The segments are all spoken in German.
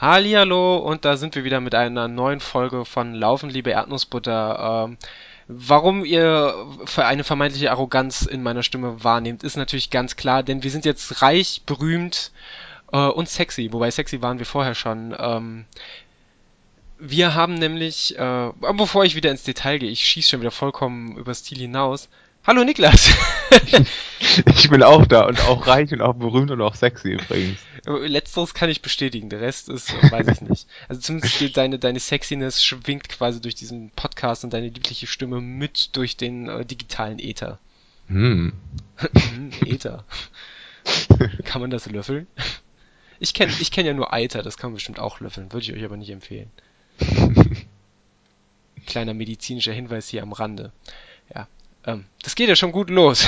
Hallihallo und da sind wir wieder mit einer neuen Folge von Laufen, liebe Erdnussbutter. Ähm, warum ihr für eine vermeintliche Arroganz in meiner Stimme wahrnehmt, ist natürlich ganz klar, denn wir sind jetzt reich, berühmt äh, und sexy. Wobei sexy waren wir vorher schon. Ähm, wir haben nämlich, äh, bevor ich wieder ins Detail gehe, ich schieße schon wieder vollkommen übers Ziel hinaus. Hallo Niklas! ich bin auch da und auch reich und auch berühmt und auch sexy übrigens. Letzteres kann ich bestätigen, der Rest ist, äh, weiß ich nicht. Also zumindest geht deine, deine Sexiness schwingt quasi durch diesen Podcast und deine liebliche Stimme mit durch den äh, digitalen Äther. Hm. hm Äther. kann man das löffeln? Ich kenne ich kenn ja nur Eiter, das kann man bestimmt auch löffeln, würde ich euch aber nicht empfehlen. Kleiner medizinischer Hinweis hier am Rande. Ja, ähm, das geht ja schon gut los.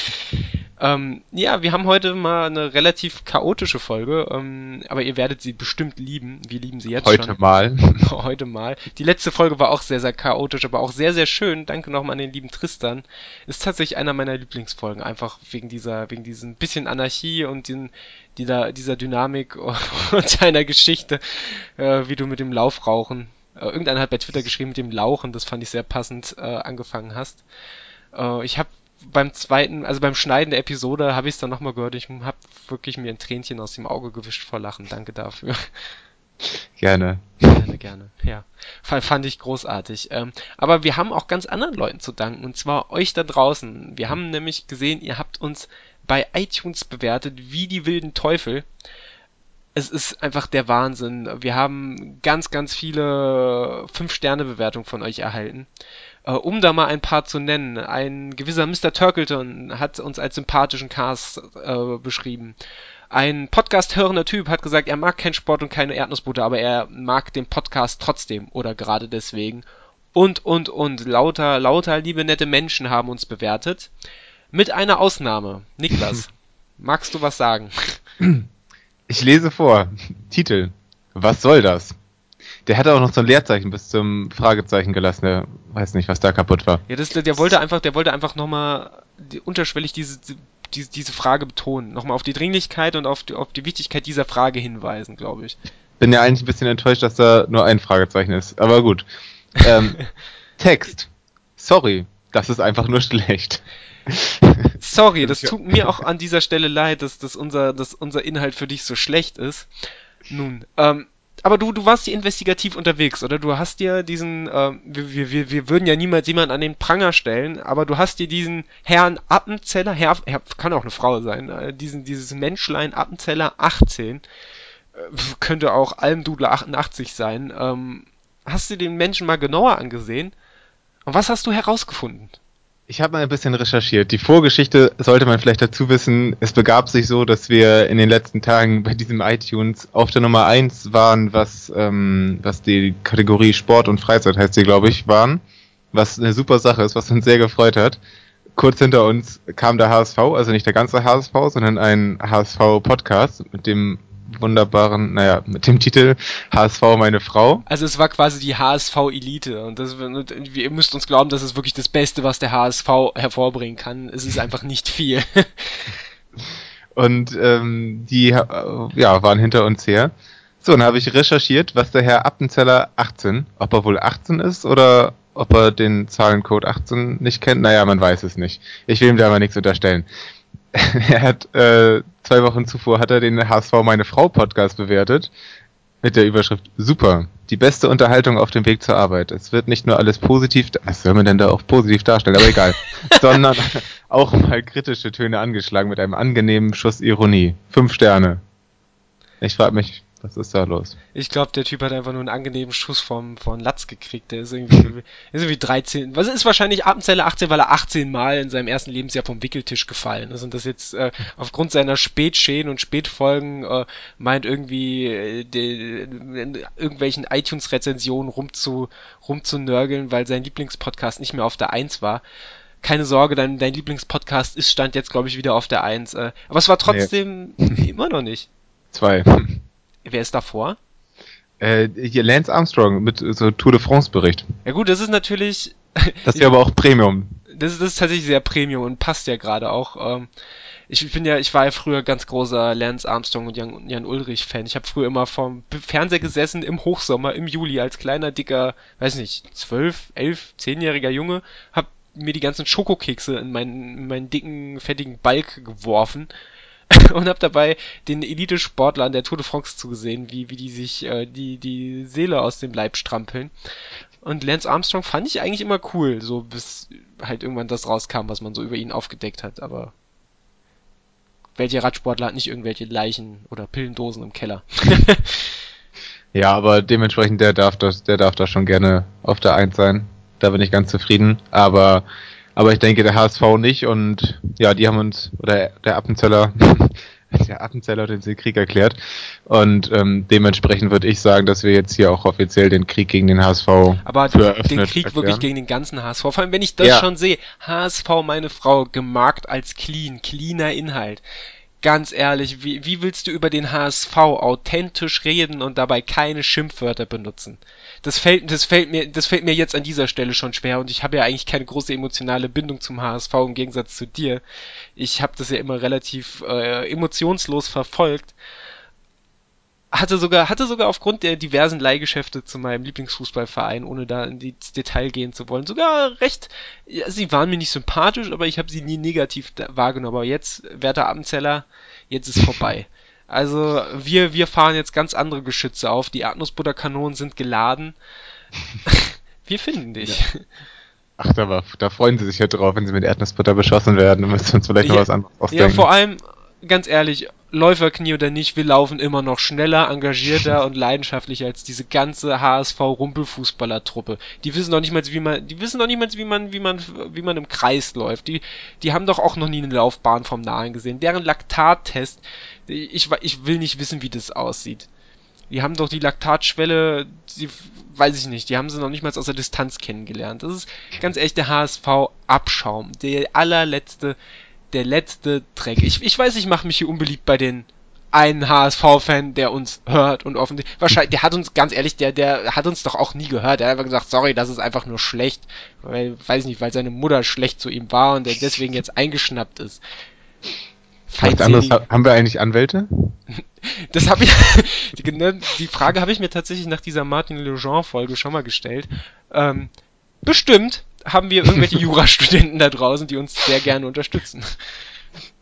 ähm, ja, wir haben heute mal eine relativ chaotische Folge, ähm, aber ihr werdet sie bestimmt lieben. Wir lieben sie jetzt heute schon. Heute mal. heute mal. Die letzte Folge war auch sehr, sehr chaotisch, aber auch sehr, sehr schön. Danke nochmal an den lieben Tristan. Ist tatsächlich einer meiner Lieblingsfolgen, einfach wegen dieser, wegen diesem bisschen Anarchie und den, dieser, dieser Dynamik und deiner Geschichte, äh, wie du mit dem Laufrauchen irgendeiner hat bei Twitter geschrieben mit dem Lauchen, das fand ich sehr passend, äh, angefangen hast. Äh, ich habe beim zweiten, also beim Schneiden der Episode habe ich es dann nochmal gehört. Ich habe wirklich mir ein Tränchen aus dem Auge gewischt vor Lachen. Danke dafür. Gerne. Gerne, gerne. Ja, fand ich großartig. Ähm, aber wir haben auch ganz anderen Leuten zu danken, und zwar euch da draußen. Wir haben nämlich gesehen, ihr habt uns bei iTunes bewertet wie die wilden Teufel es ist einfach der Wahnsinn. Wir haben ganz, ganz viele 5-Sterne-Bewertungen von euch erhalten. Äh, um da mal ein paar zu nennen, ein gewisser Mr. Turkleton hat uns als sympathischen Cast äh, beschrieben. Ein Podcast-hörender Typ hat gesagt, er mag keinen Sport und keine Erdnussbutter, aber er mag den Podcast trotzdem oder gerade deswegen. Und, und, und. Lauter, lauter liebe, nette Menschen haben uns bewertet. Mit einer Ausnahme. Niklas, magst du was sagen? Ich lese vor. Titel. Was soll das? Der hatte auch noch so ein Leerzeichen bis zum Fragezeichen gelassen. Der weiß nicht, was da kaputt war. Ja, das, der wollte einfach, der wollte einfach nochmal unterschwellig diese, diese, diese Frage betonen. Nochmal auf die Dringlichkeit und auf die, auf die Wichtigkeit dieser Frage hinweisen, glaube ich. Bin ja eigentlich ein bisschen enttäuscht, dass da nur ein Fragezeichen ist. Aber gut. Ähm, Text. Sorry, das ist einfach nur schlecht. Sorry, das tut mir auch an dieser Stelle leid, dass, dass, unser, dass unser Inhalt für dich so schlecht ist. Nun, ähm, aber du, du warst hier investigativ unterwegs, oder? Du hast dir diesen, äh, wir, wir, wir würden ja niemals jemanden an den Pranger stellen, aber du hast dir diesen Herrn Appenzeller, Herr, Herr kann auch eine Frau sein, äh, diesen, dieses Menschlein Appenzeller 18, äh, könnte auch Almdudler 88 sein, ähm, hast du den Menschen mal genauer angesehen? Und was hast du herausgefunden? Ich habe mal ein bisschen recherchiert. Die Vorgeschichte sollte man vielleicht dazu wissen. Es begab sich so, dass wir in den letzten Tagen bei diesem iTunes auf der Nummer 1 waren, was, ähm, was die Kategorie Sport und Freizeit heißt sie, glaube ich, waren. Was eine super Sache ist, was uns sehr gefreut hat. Kurz hinter uns kam der HSV, also nicht der ganze HSV, sondern ein HSV-Podcast mit dem wunderbaren, naja, mit dem Titel HSV meine Frau. Also es war quasi die HSV-Elite und das, ihr müsst uns glauben, das ist wirklich das Beste, was der HSV hervorbringen kann. Es ist einfach nicht viel. und ähm, die ja, waren hinter uns her. So, dann habe ich recherchiert, was der Herr Appenzeller 18, ob er wohl 18 ist oder ob er den Zahlencode 18 nicht kennt. Naja, man weiß es nicht. Ich will ihm da aber nichts unterstellen. er hat äh, zwei Wochen zuvor hat er den HSV Meine Frau Podcast bewertet mit der Überschrift Super, die beste Unterhaltung auf dem Weg zur Arbeit. Es wird nicht nur alles positiv, was soll man denn da auch positiv darstellen, aber egal, sondern auch mal kritische Töne angeschlagen mit einem angenehmen Schuss Ironie. Fünf Sterne. Ich frage mich, was ist da los? Ich glaube, der Typ hat einfach nur einen angenehmen Schuss vom, von Latz gekriegt. Der ist irgendwie, ist irgendwie 13. Was ist wahrscheinlich Abendzeller 18, weil er 18 Mal in seinem ersten Lebensjahr vom Wickeltisch gefallen ist und das jetzt äh, aufgrund seiner Spätschäden und Spätfolgen äh, meint irgendwie äh, de, in irgendwelchen iTunes-Rezensionen rumzu, rumzunörgeln, weil sein Lieblingspodcast nicht mehr auf der 1 war keine Sorge, dein, dein Lieblingspodcast ist stand jetzt, glaube ich, wieder auf der 1. Äh, aber es war trotzdem nee. immer noch nicht. Zwei. Wer ist davor? Äh, hier Lance Armstrong mit so Tour de France Bericht. Ja gut, das ist natürlich. Das ist ja aber auch Premium. Das ist, das ist tatsächlich sehr Premium und passt ja gerade auch. Ähm, ich bin ja, ich war ja früher ganz großer Lance Armstrong und Jan, Jan Ulrich Fan. Ich habe früher immer vom Fernseher gesessen im Hochsommer im Juli als kleiner dicker, weiß nicht, zwölf, elf, zehnjähriger Junge, hab mir die ganzen Schokokekse in meinen, in meinen dicken, fettigen Balk geworfen und hab dabei den Elite-Sportler an der Tour de France zugesehen, wie, wie die sich äh, die, die Seele aus dem Leib strampeln. Und Lance Armstrong fand ich eigentlich immer cool, so bis halt irgendwann das rauskam, was man so über ihn aufgedeckt hat, aber welcher Radsportler hat nicht irgendwelche Leichen oder Pillendosen im Keller? ja, aber dementsprechend, der darf das, der darf da schon gerne auf der Eins sein. Da bin ich ganz zufrieden. Aber, aber ich denke, der HSV nicht und ja, die haben uns, oder der Appenzeller, der Appenzeller hat den Krieg erklärt. Und ähm, dementsprechend würde ich sagen, dass wir jetzt hier auch offiziell den Krieg gegen den HSV Aber den Krieg erklären. wirklich gegen den ganzen HSV. Vor allem, wenn ich das ja. schon sehe, HSV, meine Frau, gemarkt als clean, cleaner Inhalt. Ganz ehrlich, wie, wie willst du über den HSV authentisch reden und dabei keine Schimpfwörter benutzen? Das fällt, das fällt mir, das fällt mir jetzt an dieser Stelle schon schwer und ich habe ja eigentlich keine große emotionale Bindung zum HSV im Gegensatz zu dir. Ich habe das ja immer relativ äh, emotionslos verfolgt. Hatte sogar, hatte sogar aufgrund der diversen Leihgeschäfte zu meinem Lieblingsfußballverein, ohne da in ins Detail gehen zu wollen, sogar recht, ja, sie waren mir nicht sympathisch, aber ich habe sie nie negativ wahrgenommen. Aber jetzt, werter Abenzeller, jetzt ist vorbei. Also wir, wir fahren jetzt ganz andere Geschütze auf. Die Erdnussbutterkanonen sind geladen. wir finden dich. Ja. Ach, da, war, da freuen sie sich ja drauf, wenn sie mit Erdnussbutter beschossen werden. Dann müssen wir uns vielleicht ja, noch was anderes ausdenken. Ja, vor allem, ganz ehrlich, Läuferknie oder nicht, wir laufen immer noch schneller, engagierter und leidenschaftlicher als diese ganze HSV Rumpelfußballertruppe. Die wissen doch nicht mal, wie man, die wissen doch nicht mal, wie man, wie man, wie man im Kreis läuft. Die, die haben doch auch noch nie eine Laufbahn vom Nahen gesehen. Deren Laktattest, ich, ich will nicht wissen, wie das aussieht. Die haben doch die Laktatschwelle, die, weiß ich nicht, die haben sie noch nicht mal aus der Distanz kennengelernt. Das ist ganz echt der HSV Abschaum. Der allerletzte, der letzte Dreck. Ich, ich weiß, ich mache mich hier unbeliebt bei den einen HSV-Fan, der uns hört und offensichtlich, wahrscheinlich, der hat uns, ganz ehrlich, der, der hat uns doch auch nie gehört. Der hat einfach gesagt, sorry, das ist einfach nur schlecht. Weil, weiß nicht, weil seine Mutter schlecht zu ihm war und der deswegen jetzt eingeschnappt ist. Was anderes, haben wir eigentlich Anwälte? Das habe ich, die, ne, die Frage habe ich mir tatsächlich nach dieser Martin Lejean-Folge schon mal gestellt. Ähm, bestimmt haben wir irgendwelche Jurastudenten da draußen, die uns sehr gerne unterstützen.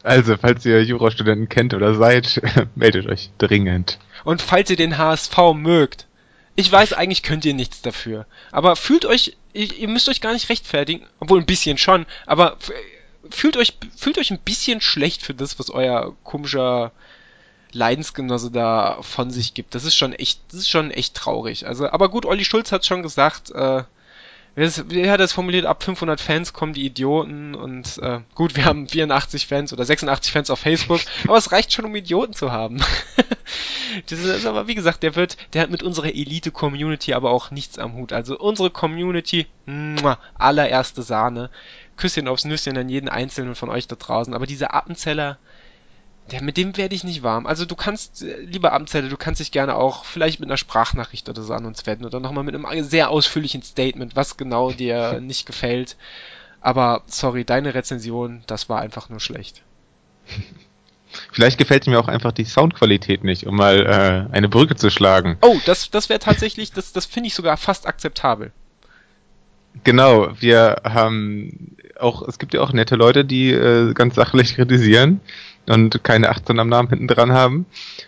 Also, falls ihr Jurastudenten kennt oder seid, meldet euch dringend. Und falls ihr den HSV mögt, ich weiß, eigentlich könnt ihr nichts dafür. Aber fühlt euch, ihr müsst euch gar nicht rechtfertigen, obwohl ein bisschen schon, aber fühlt euch, fühlt euch ein bisschen schlecht für das, was euer komischer Leidensgenosse da von sich gibt. Das ist schon echt, das ist schon echt traurig. Also, aber gut, Olli Schulz hat schon gesagt, äh, wie hat es formuliert? Ab 500 Fans kommen die Idioten und äh, gut, wir haben 84 Fans oder 86 Fans auf Facebook, aber es reicht schon, um Idioten zu haben. das ist aber, wie gesagt, der wird, der hat mit unserer Elite-Community aber auch nichts am Hut. Also unsere Community, muah, allererste Sahne. Küsschen aufs Nüsschen an jeden einzelnen von euch da draußen. Aber diese Appenzeller, der, mit dem werde ich nicht warm. Also du kannst, äh, lieber Amtzeller, du kannst dich gerne auch vielleicht mit einer Sprachnachricht oder so an uns wenden oder nochmal mit einem sehr ausführlichen Statement, was genau dir nicht gefällt. Aber sorry, deine Rezension, das war einfach nur schlecht. Vielleicht gefällt mir auch einfach die Soundqualität nicht, um mal äh, eine Brücke zu schlagen. Oh, das, das wäre tatsächlich, das, das finde ich sogar fast akzeptabel. Genau, wir haben auch, es gibt ja auch nette Leute, die äh, ganz sachlich kritisieren und keine 18 am Namen hinten dran haben.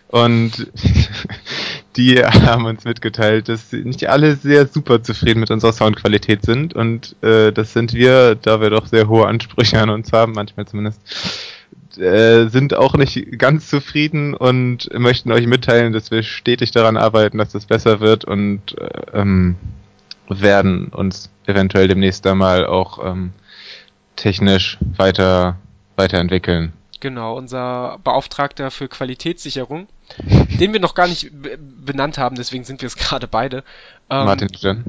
Und die haben uns mitgeteilt, dass nicht alle sehr super zufrieden mit unserer Soundqualität sind. Und äh, das sind wir, da wir doch sehr hohe Ansprüche an uns haben, manchmal zumindest, äh, sind auch nicht ganz zufrieden und möchten euch mitteilen, dass wir stetig daran arbeiten, dass das besser wird und äh, ähm, werden uns eventuell demnächst einmal auch ähm, technisch weiter weiterentwickeln. Genau, unser Beauftragter für Qualitätssicherung, den wir noch gar nicht benannt haben, deswegen sind wir es gerade beide. Ähm, Martin Lejeune.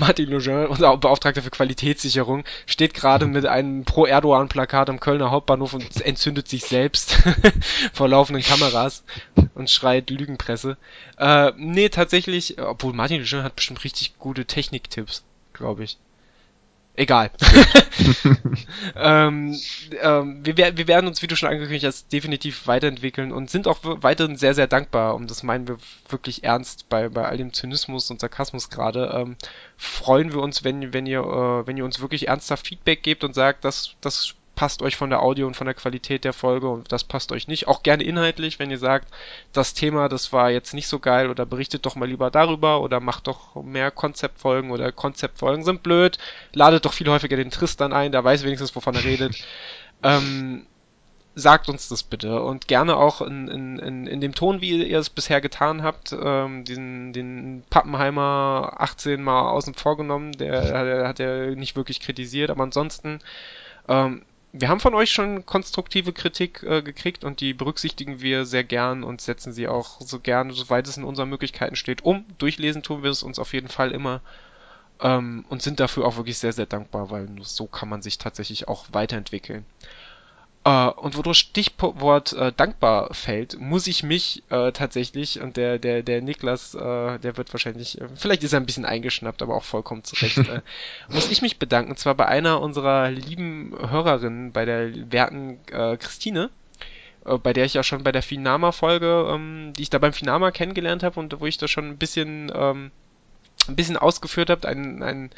Martin Lejeune, unser Beauftragter für Qualitätssicherung, steht gerade mit einem Pro-Erdogan-Plakat am Kölner Hauptbahnhof und entzündet sich selbst vor laufenden Kameras und schreit Lügenpresse. Äh, nee, tatsächlich, obwohl Martin Lejeune hat bestimmt richtig gute Techniktipps, glaube ich. Egal. ähm, ähm, wir, wir, werden uns, wie du schon angekündigt hast, definitiv weiterentwickeln und sind auch weiterhin sehr, sehr dankbar, und das meinen wir wirklich ernst bei, bei all dem Zynismus und Sarkasmus gerade. Ähm, freuen wir uns, wenn, wenn, ihr, äh, wenn ihr uns wirklich ernsthaft Feedback gebt und sagt, dass das passt euch von der Audio und von der Qualität der Folge und das passt euch nicht. Auch gerne inhaltlich, wenn ihr sagt, das Thema, das war jetzt nicht so geil oder berichtet doch mal lieber darüber oder macht doch mehr Konzeptfolgen oder Konzeptfolgen sind blöd. Ladet doch viel häufiger den Tristan ein, der weiß wenigstens, wovon er redet. ähm, sagt uns das bitte und gerne auch in, in, in, in dem Ton, wie ihr es bisher getan habt. Ähm, diesen, den Pappenheimer 18 mal außen vorgenommen, der, der hat ja nicht wirklich kritisiert, aber ansonsten ähm, wir haben von euch schon konstruktive Kritik äh, gekriegt und die berücksichtigen wir sehr gern und setzen sie auch so gern, soweit es in unseren Möglichkeiten steht, um. Durchlesen tun wir es uns auf jeden Fall immer ähm, und sind dafür auch wirklich sehr, sehr dankbar, weil nur so kann man sich tatsächlich auch weiterentwickeln. Uh, und wo das Stichwort äh, dankbar fällt, muss ich mich äh, tatsächlich, und der, der, der Niklas, äh, der wird wahrscheinlich, äh, vielleicht ist er ein bisschen eingeschnappt, aber auch vollkommen zurecht, äh, muss ich mich bedanken, und zwar bei einer unserer lieben Hörerinnen, bei der werten äh, Christine, äh, bei der ich ja schon bei der Finama-Folge, ähm, die ich da beim Finama kennengelernt habe und wo ich da schon ein bisschen, ähm, ein bisschen ausgeführt habe, ein, ein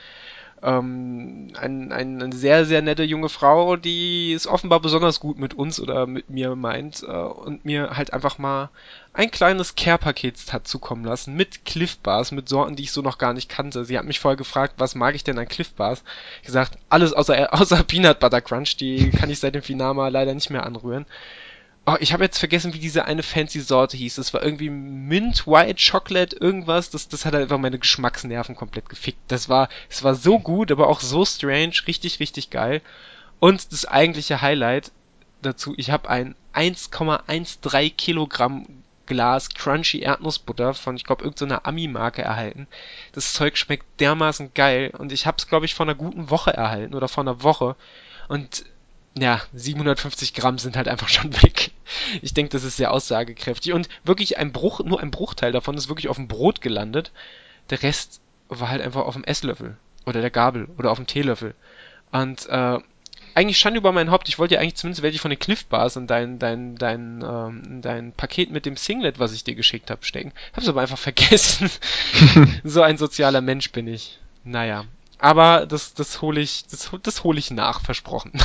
ähm, ein, ein, eine sehr, sehr nette junge Frau, die es offenbar besonders gut mit uns oder mit mir meint äh, und mir halt einfach mal ein kleines Care-Paket hat zukommen lassen mit Cliff Bars, mit Sorten, die ich so noch gar nicht kannte. Sie hat mich vorher gefragt, was mag ich denn an Cliff Bars? gesagt, alles außer, außer Peanut Butter Crunch, die kann ich seit dem Finama leider nicht mehr anrühren. Oh, ich habe jetzt vergessen, wie diese eine fancy Sorte hieß. Das war irgendwie Mint White Chocolate irgendwas. Das, das hat einfach meine Geschmacksnerven komplett gefickt. Das war, es war so gut, aber auch so strange, richtig, richtig geil. Und das eigentliche Highlight dazu, ich habe ein 1,13 Kilogramm Glas Crunchy Erdnussbutter von, ich glaube, irgendeiner Ami-Marke erhalten. Das Zeug schmeckt dermaßen geil und ich habe es, glaube ich, vor einer guten Woche erhalten oder vor einer Woche. Und ja, 750 Gramm sind halt einfach schon weg. Ich denke, das ist sehr aussagekräftig. Und wirklich ein Bruch, nur ein Bruchteil davon ist wirklich auf dem Brot gelandet. Der Rest war halt einfach auf dem Esslöffel. Oder der Gabel. Oder auf dem Teelöffel. Und äh, eigentlich Schande über mein Haupt. Ich wollte ja eigentlich zumindest welche von den Cliff Bars in dein, dein, dein, ähm, dein Paket mit dem Singlet, was ich dir geschickt habe, stecken. Hab's aber einfach vergessen. so ein sozialer Mensch bin ich. Naja, aber das, das hole ich, das, das hole ich nach, versprochen.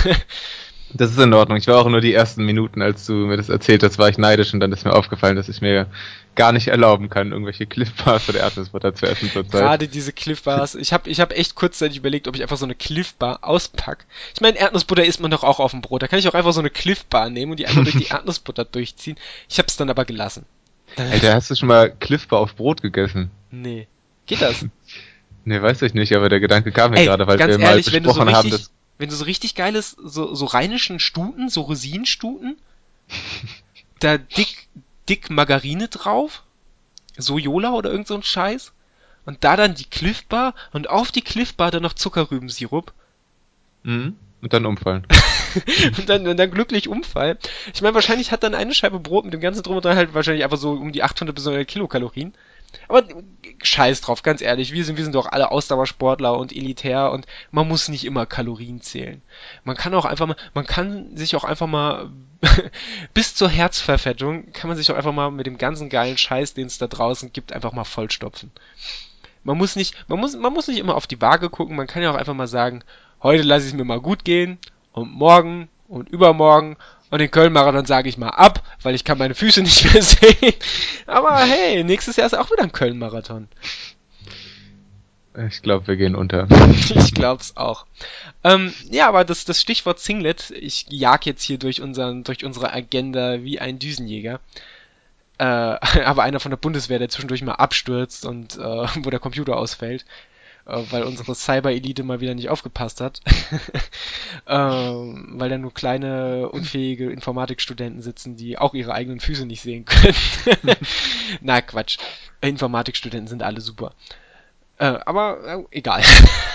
Das ist in Ordnung. Ich war auch nur die ersten Minuten, als du mir das erzählt hast, war ich neidisch und dann ist mir aufgefallen, dass ich mir gar nicht erlauben kann, irgendwelche Cliff Bars oder Erdnussbutter zu essen zurzeit. Gerade diese Cliff Bars. Ich habe ich hab echt kurzzeitig überlegt, ob ich einfach so eine Cliff Bar auspack. Ich meine, Erdnussbutter isst man doch auch auf dem Brot. Da kann ich auch einfach so eine Cliff Bar nehmen und die einfach durch die Erdnussbutter durchziehen. Ich habe es dann aber gelassen. Alter, hast du schon mal Cliff Bar auf Brot gegessen? Nee. Geht das? Nee, weiß ich nicht, aber der Gedanke kam mir gerade, weil wir ehrlich, mal besprochen so richtig, haben, dass wenn du so richtig geiles, so, so rheinischen Stuten, so Rosinenstuten, da dick, dick Margarine drauf, Sojola oder irgend so ein Scheiß, und da dann die Cliffbar und auf die Cliffbar dann noch Zuckerrübensirup. Mhm. Und dann umfallen. und, dann, und dann glücklich umfallen. Ich meine, wahrscheinlich hat dann eine Scheibe Brot mit dem ganzen Drum und Dran halt wahrscheinlich einfach so um die 800 bis 900 Kilokalorien. Aber scheiß drauf, ganz ehrlich, wir sind, wir sind doch alle Ausdauersportler und elitär und man muss nicht immer Kalorien zählen. Man kann auch einfach mal, man kann sich auch einfach mal bis zur Herzverfettung kann man sich auch einfach mal mit dem ganzen geilen Scheiß, den es da draußen gibt, einfach mal vollstopfen. Man muss nicht, man muss, man muss nicht immer auf die Waage gucken, man kann ja auch einfach mal sagen, heute lasse ich es mir mal gut gehen und morgen und übermorgen und den Köln-Marathon sage ich mal ab, weil ich kann meine Füße nicht mehr sehen. Aber hey, nächstes Jahr ist auch wieder ein Köln-Marathon. Ich glaube, wir gehen unter. ich glaub's auch. Ähm, ja, aber das, das Stichwort Singlet, ich jag jetzt hier durch, unseren, durch unsere Agenda wie ein Düsenjäger. Äh, aber einer von der Bundeswehr, der zwischendurch mal abstürzt und äh, wo der Computer ausfällt. Äh, weil unsere Cyber-Elite mal wieder nicht aufgepasst hat. ähm, weil da nur kleine, unfähige Informatikstudenten sitzen, die auch ihre eigenen Füße nicht sehen können. Na, Quatsch. Informatikstudenten sind alle super. Äh, aber äh, egal.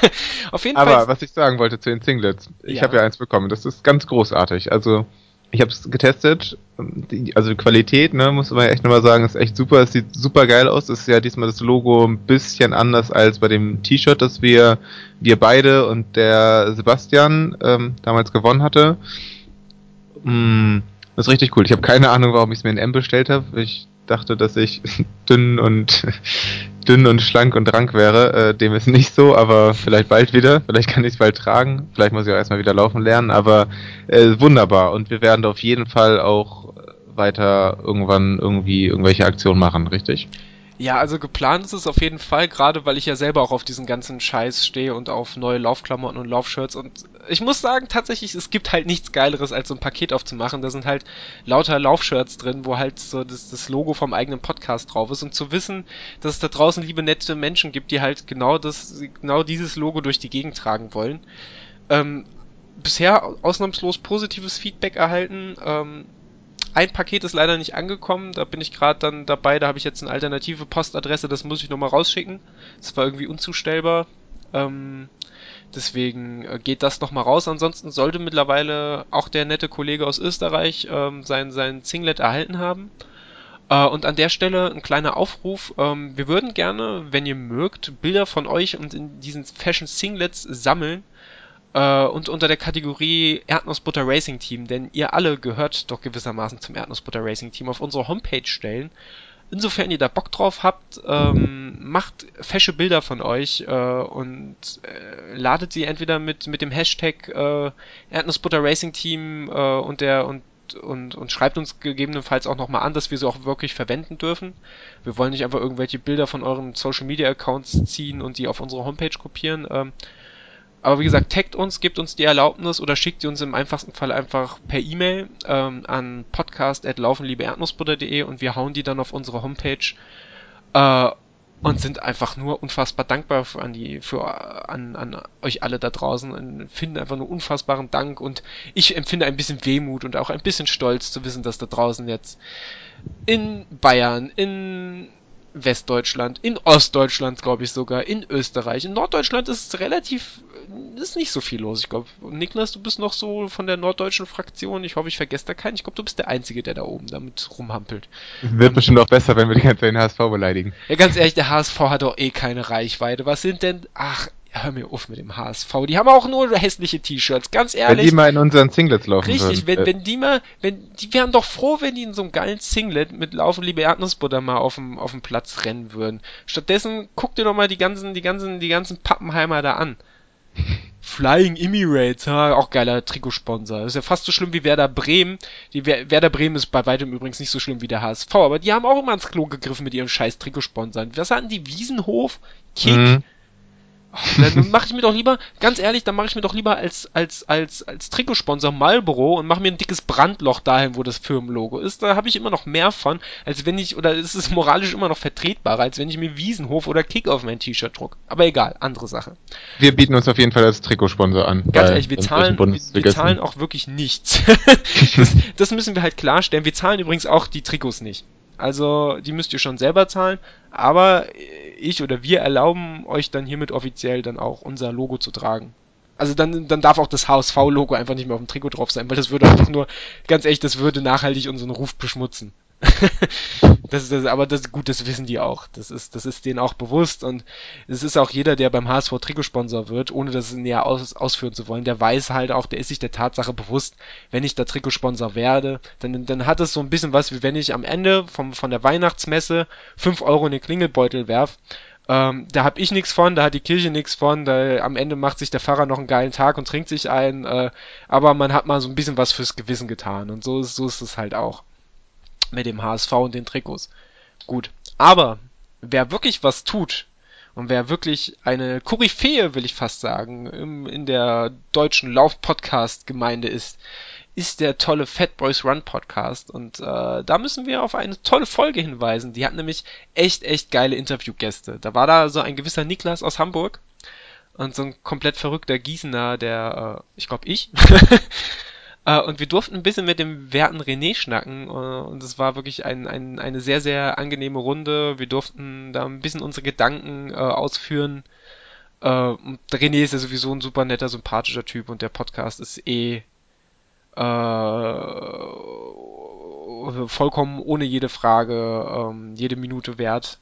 Auf jeden Fall. Aber was ich sagen wollte zu den Singlets, ich ja. habe ja eins bekommen, das ist ganz großartig. Also ich habe es getestet. Die, also die Qualität, ne, muss man echt nochmal sagen, ist echt super. Es sieht super geil aus. Ist ja diesmal das Logo ein bisschen anders als bei dem T-Shirt, das wir, wir beide und der Sebastian ähm, damals gewonnen hatte. Mm, das ist richtig cool. Ich habe keine Ahnung, warum ich es mir in M bestellt habe. Ich dachte, dass ich dünn und dünn und schlank und rank wäre. Äh, dem ist nicht so, aber vielleicht bald wieder. Vielleicht kann ich es bald tragen. Vielleicht muss ich auch erstmal wieder laufen lernen. Aber äh, wunderbar. Und wir werden auf jeden Fall auch weiter irgendwann irgendwie irgendwelche Aktionen machen, richtig? Ja, also geplant ist es auf jeden Fall, gerade weil ich ja selber auch auf diesen ganzen Scheiß stehe und auf neue Laufklamotten und Laufshirts. Und ich muss sagen, tatsächlich, es gibt halt nichts Geileres, als so ein Paket aufzumachen. Da sind halt lauter Laufshirts drin, wo halt so das, das Logo vom eigenen Podcast drauf ist. Und zu wissen, dass es da draußen liebe, nette Menschen gibt, die halt genau das, genau dieses Logo durch die Gegend tragen wollen. Ähm, bisher ausnahmslos positives Feedback erhalten. Ähm, ein Paket ist leider nicht angekommen, da bin ich gerade dann dabei, da habe ich jetzt eine alternative Postadresse, das muss ich nochmal rausschicken. Das war irgendwie unzustellbar. Ähm, deswegen äh, geht das nochmal raus. Ansonsten sollte mittlerweile auch der nette Kollege aus Österreich ähm, sein, sein Singlet erhalten haben. Äh, und an der Stelle ein kleiner Aufruf. Ähm, wir würden gerne, wenn ihr mögt, Bilder von euch und in diesen Fashion Singlets sammeln äh, und unter der Kategorie Erdnussbutter Racing Team, denn ihr alle gehört doch gewissermaßen zum Erdnussbutter Racing Team, auf unsere Homepage stellen. Insofern ihr da Bock drauf habt, ähm, macht fesche Bilder von euch äh, und äh, ladet sie entweder mit, mit dem Hashtag äh, Erdnussbutter Racing Team äh, und der und und, und schreibt uns gegebenenfalls auch nochmal an, dass wir sie auch wirklich verwenden dürfen. Wir wollen nicht einfach irgendwelche Bilder von euren Social Media Accounts ziehen und die auf unsere Homepage kopieren. Ähm, aber wie gesagt, taggt uns, gebt uns die Erlaubnis oder schickt sie uns im einfachsten Fall einfach per E-Mail ähm, an podcast.laufenliebeerdnussbutter.de und wir hauen die dann auf unsere Homepage äh, und sind einfach nur unfassbar dankbar für, an, die, für an, an euch alle da draußen und finden einfach nur unfassbaren Dank und ich empfinde ein bisschen Wehmut und auch ein bisschen Stolz zu wissen, dass da draußen jetzt in Bayern, in Westdeutschland, in Ostdeutschland, glaube ich sogar, in Österreich. In Norddeutschland ist es relativ, ist nicht so viel los, ich glaube. Niklas, du bist noch so von der norddeutschen Fraktion. Ich hoffe, ich vergesse da keinen. Ich glaube, du bist der Einzige, der da oben damit rumhampelt. Wird um, bestimmt auch besser, wenn wir die ganze Zeit den HSV beleidigen. Ja, ganz ehrlich, der HSV hat doch eh keine Reichweite. Was sind denn, ach, hör mir auf mit dem HSV. Die haben auch nur hässliche T-Shirts, ganz ehrlich. Wenn die mal in unseren Singlets laufen Richtig, würden. wenn, wenn die mal, wenn, die wären doch froh, wenn die in so einem geilen Singlet mit Laufen liebe Erdnussbutter mal auf dem, auf dem Platz rennen würden. Stattdessen guck dir doch mal die ganzen, die ganzen, die ganzen Pappenheimer da an. Flying Emirates, ja, auch geiler Trikotsponsor. Das ist ja fast so schlimm wie Werder Bremen. Die Werder Bremen ist bei weitem übrigens nicht so schlimm wie der HSV, aber die haben auch immer ins Klo gegriffen mit ihren scheiß Trikotsponsoren. Was hatten die? Wiesenhof? Kick? Mhm. Dann mache ich mir doch lieber, ganz ehrlich, dann mache ich mir doch lieber als, als, als, als Trikotsponsor Marlboro und mache mir ein dickes Brandloch dahin, wo das Firmenlogo ist. Da habe ich immer noch mehr von, als wenn ich, oder ist es moralisch immer noch vertretbarer, als wenn ich mir Wiesenhof oder Kick auf mein T-Shirt druck. Aber egal, andere Sache. Wir bieten uns auf jeden Fall als Trikotsponsor an. Ganz ehrlich, wir zahlen, wir, wir zahlen auch wirklich nichts. das, das müssen wir halt klarstellen. Wir zahlen übrigens auch die Trikots nicht. Also die müsst ihr schon selber zahlen, aber ich oder wir erlauben euch dann hiermit offiziell dann auch unser Logo zu tragen. Also dann, dann darf auch das HSV-Logo einfach nicht mehr auf dem Trikot drauf sein, weil das würde einfach nur, ganz ehrlich, das würde nachhaltig unseren Ruf beschmutzen. Das ist das, aber das gut, das wissen die auch. Das ist, das ist denen auch bewusst und es ist auch jeder, der beim HSV Trikotsponsor wird, ohne das näher aus, ausführen zu wollen, der weiß halt auch, der ist sich der Tatsache bewusst, wenn ich da Trikotsponsor werde, dann, dann hat es so ein bisschen was, wie wenn ich am Ende vom, von der Weihnachtsmesse fünf Euro in den Klingelbeutel werf ähm, da hab ich nichts von, da hat die Kirche nichts von, da am Ende macht sich der Pfarrer noch einen geilen Tag und trinkt sich ein, äh, aber man hat mal so ein bisschen was fürs Gewissen getan und so ist, so ist es halt auch mit dem HSV und den Trikots. Gut. Aber wer wirklich was tut und wer wirklich eine Koryphäe, will ich fast sagen, im, in der deutschen Lauf-Podcast-Gemeinde ist, ist der tolle Fat Boys Run Podcast. Und äh, da müssen wir auf eine tolle Folge hinweisen. Die hat nämlich echt, echt geile Interviewgäste. Da war da so ein gewisser Niklas aus Hamburg und so ein komplett verrückter Gießener, der, äh, ich glaube ich, und wir durften ein bisschen mit dem werten René schnacken. Äh, und es war wirklich ein, ein, eine sehr, sehr angenehme Runde. Wir durften da ein bisschen unsere Gedanken äh, ausführen. Äh, René ist ja sowieso ein super netter, sympathischer Typ und der Podcast ist eh Äh, vollkommen ohne jede Frage, ähm, jede Minute wert.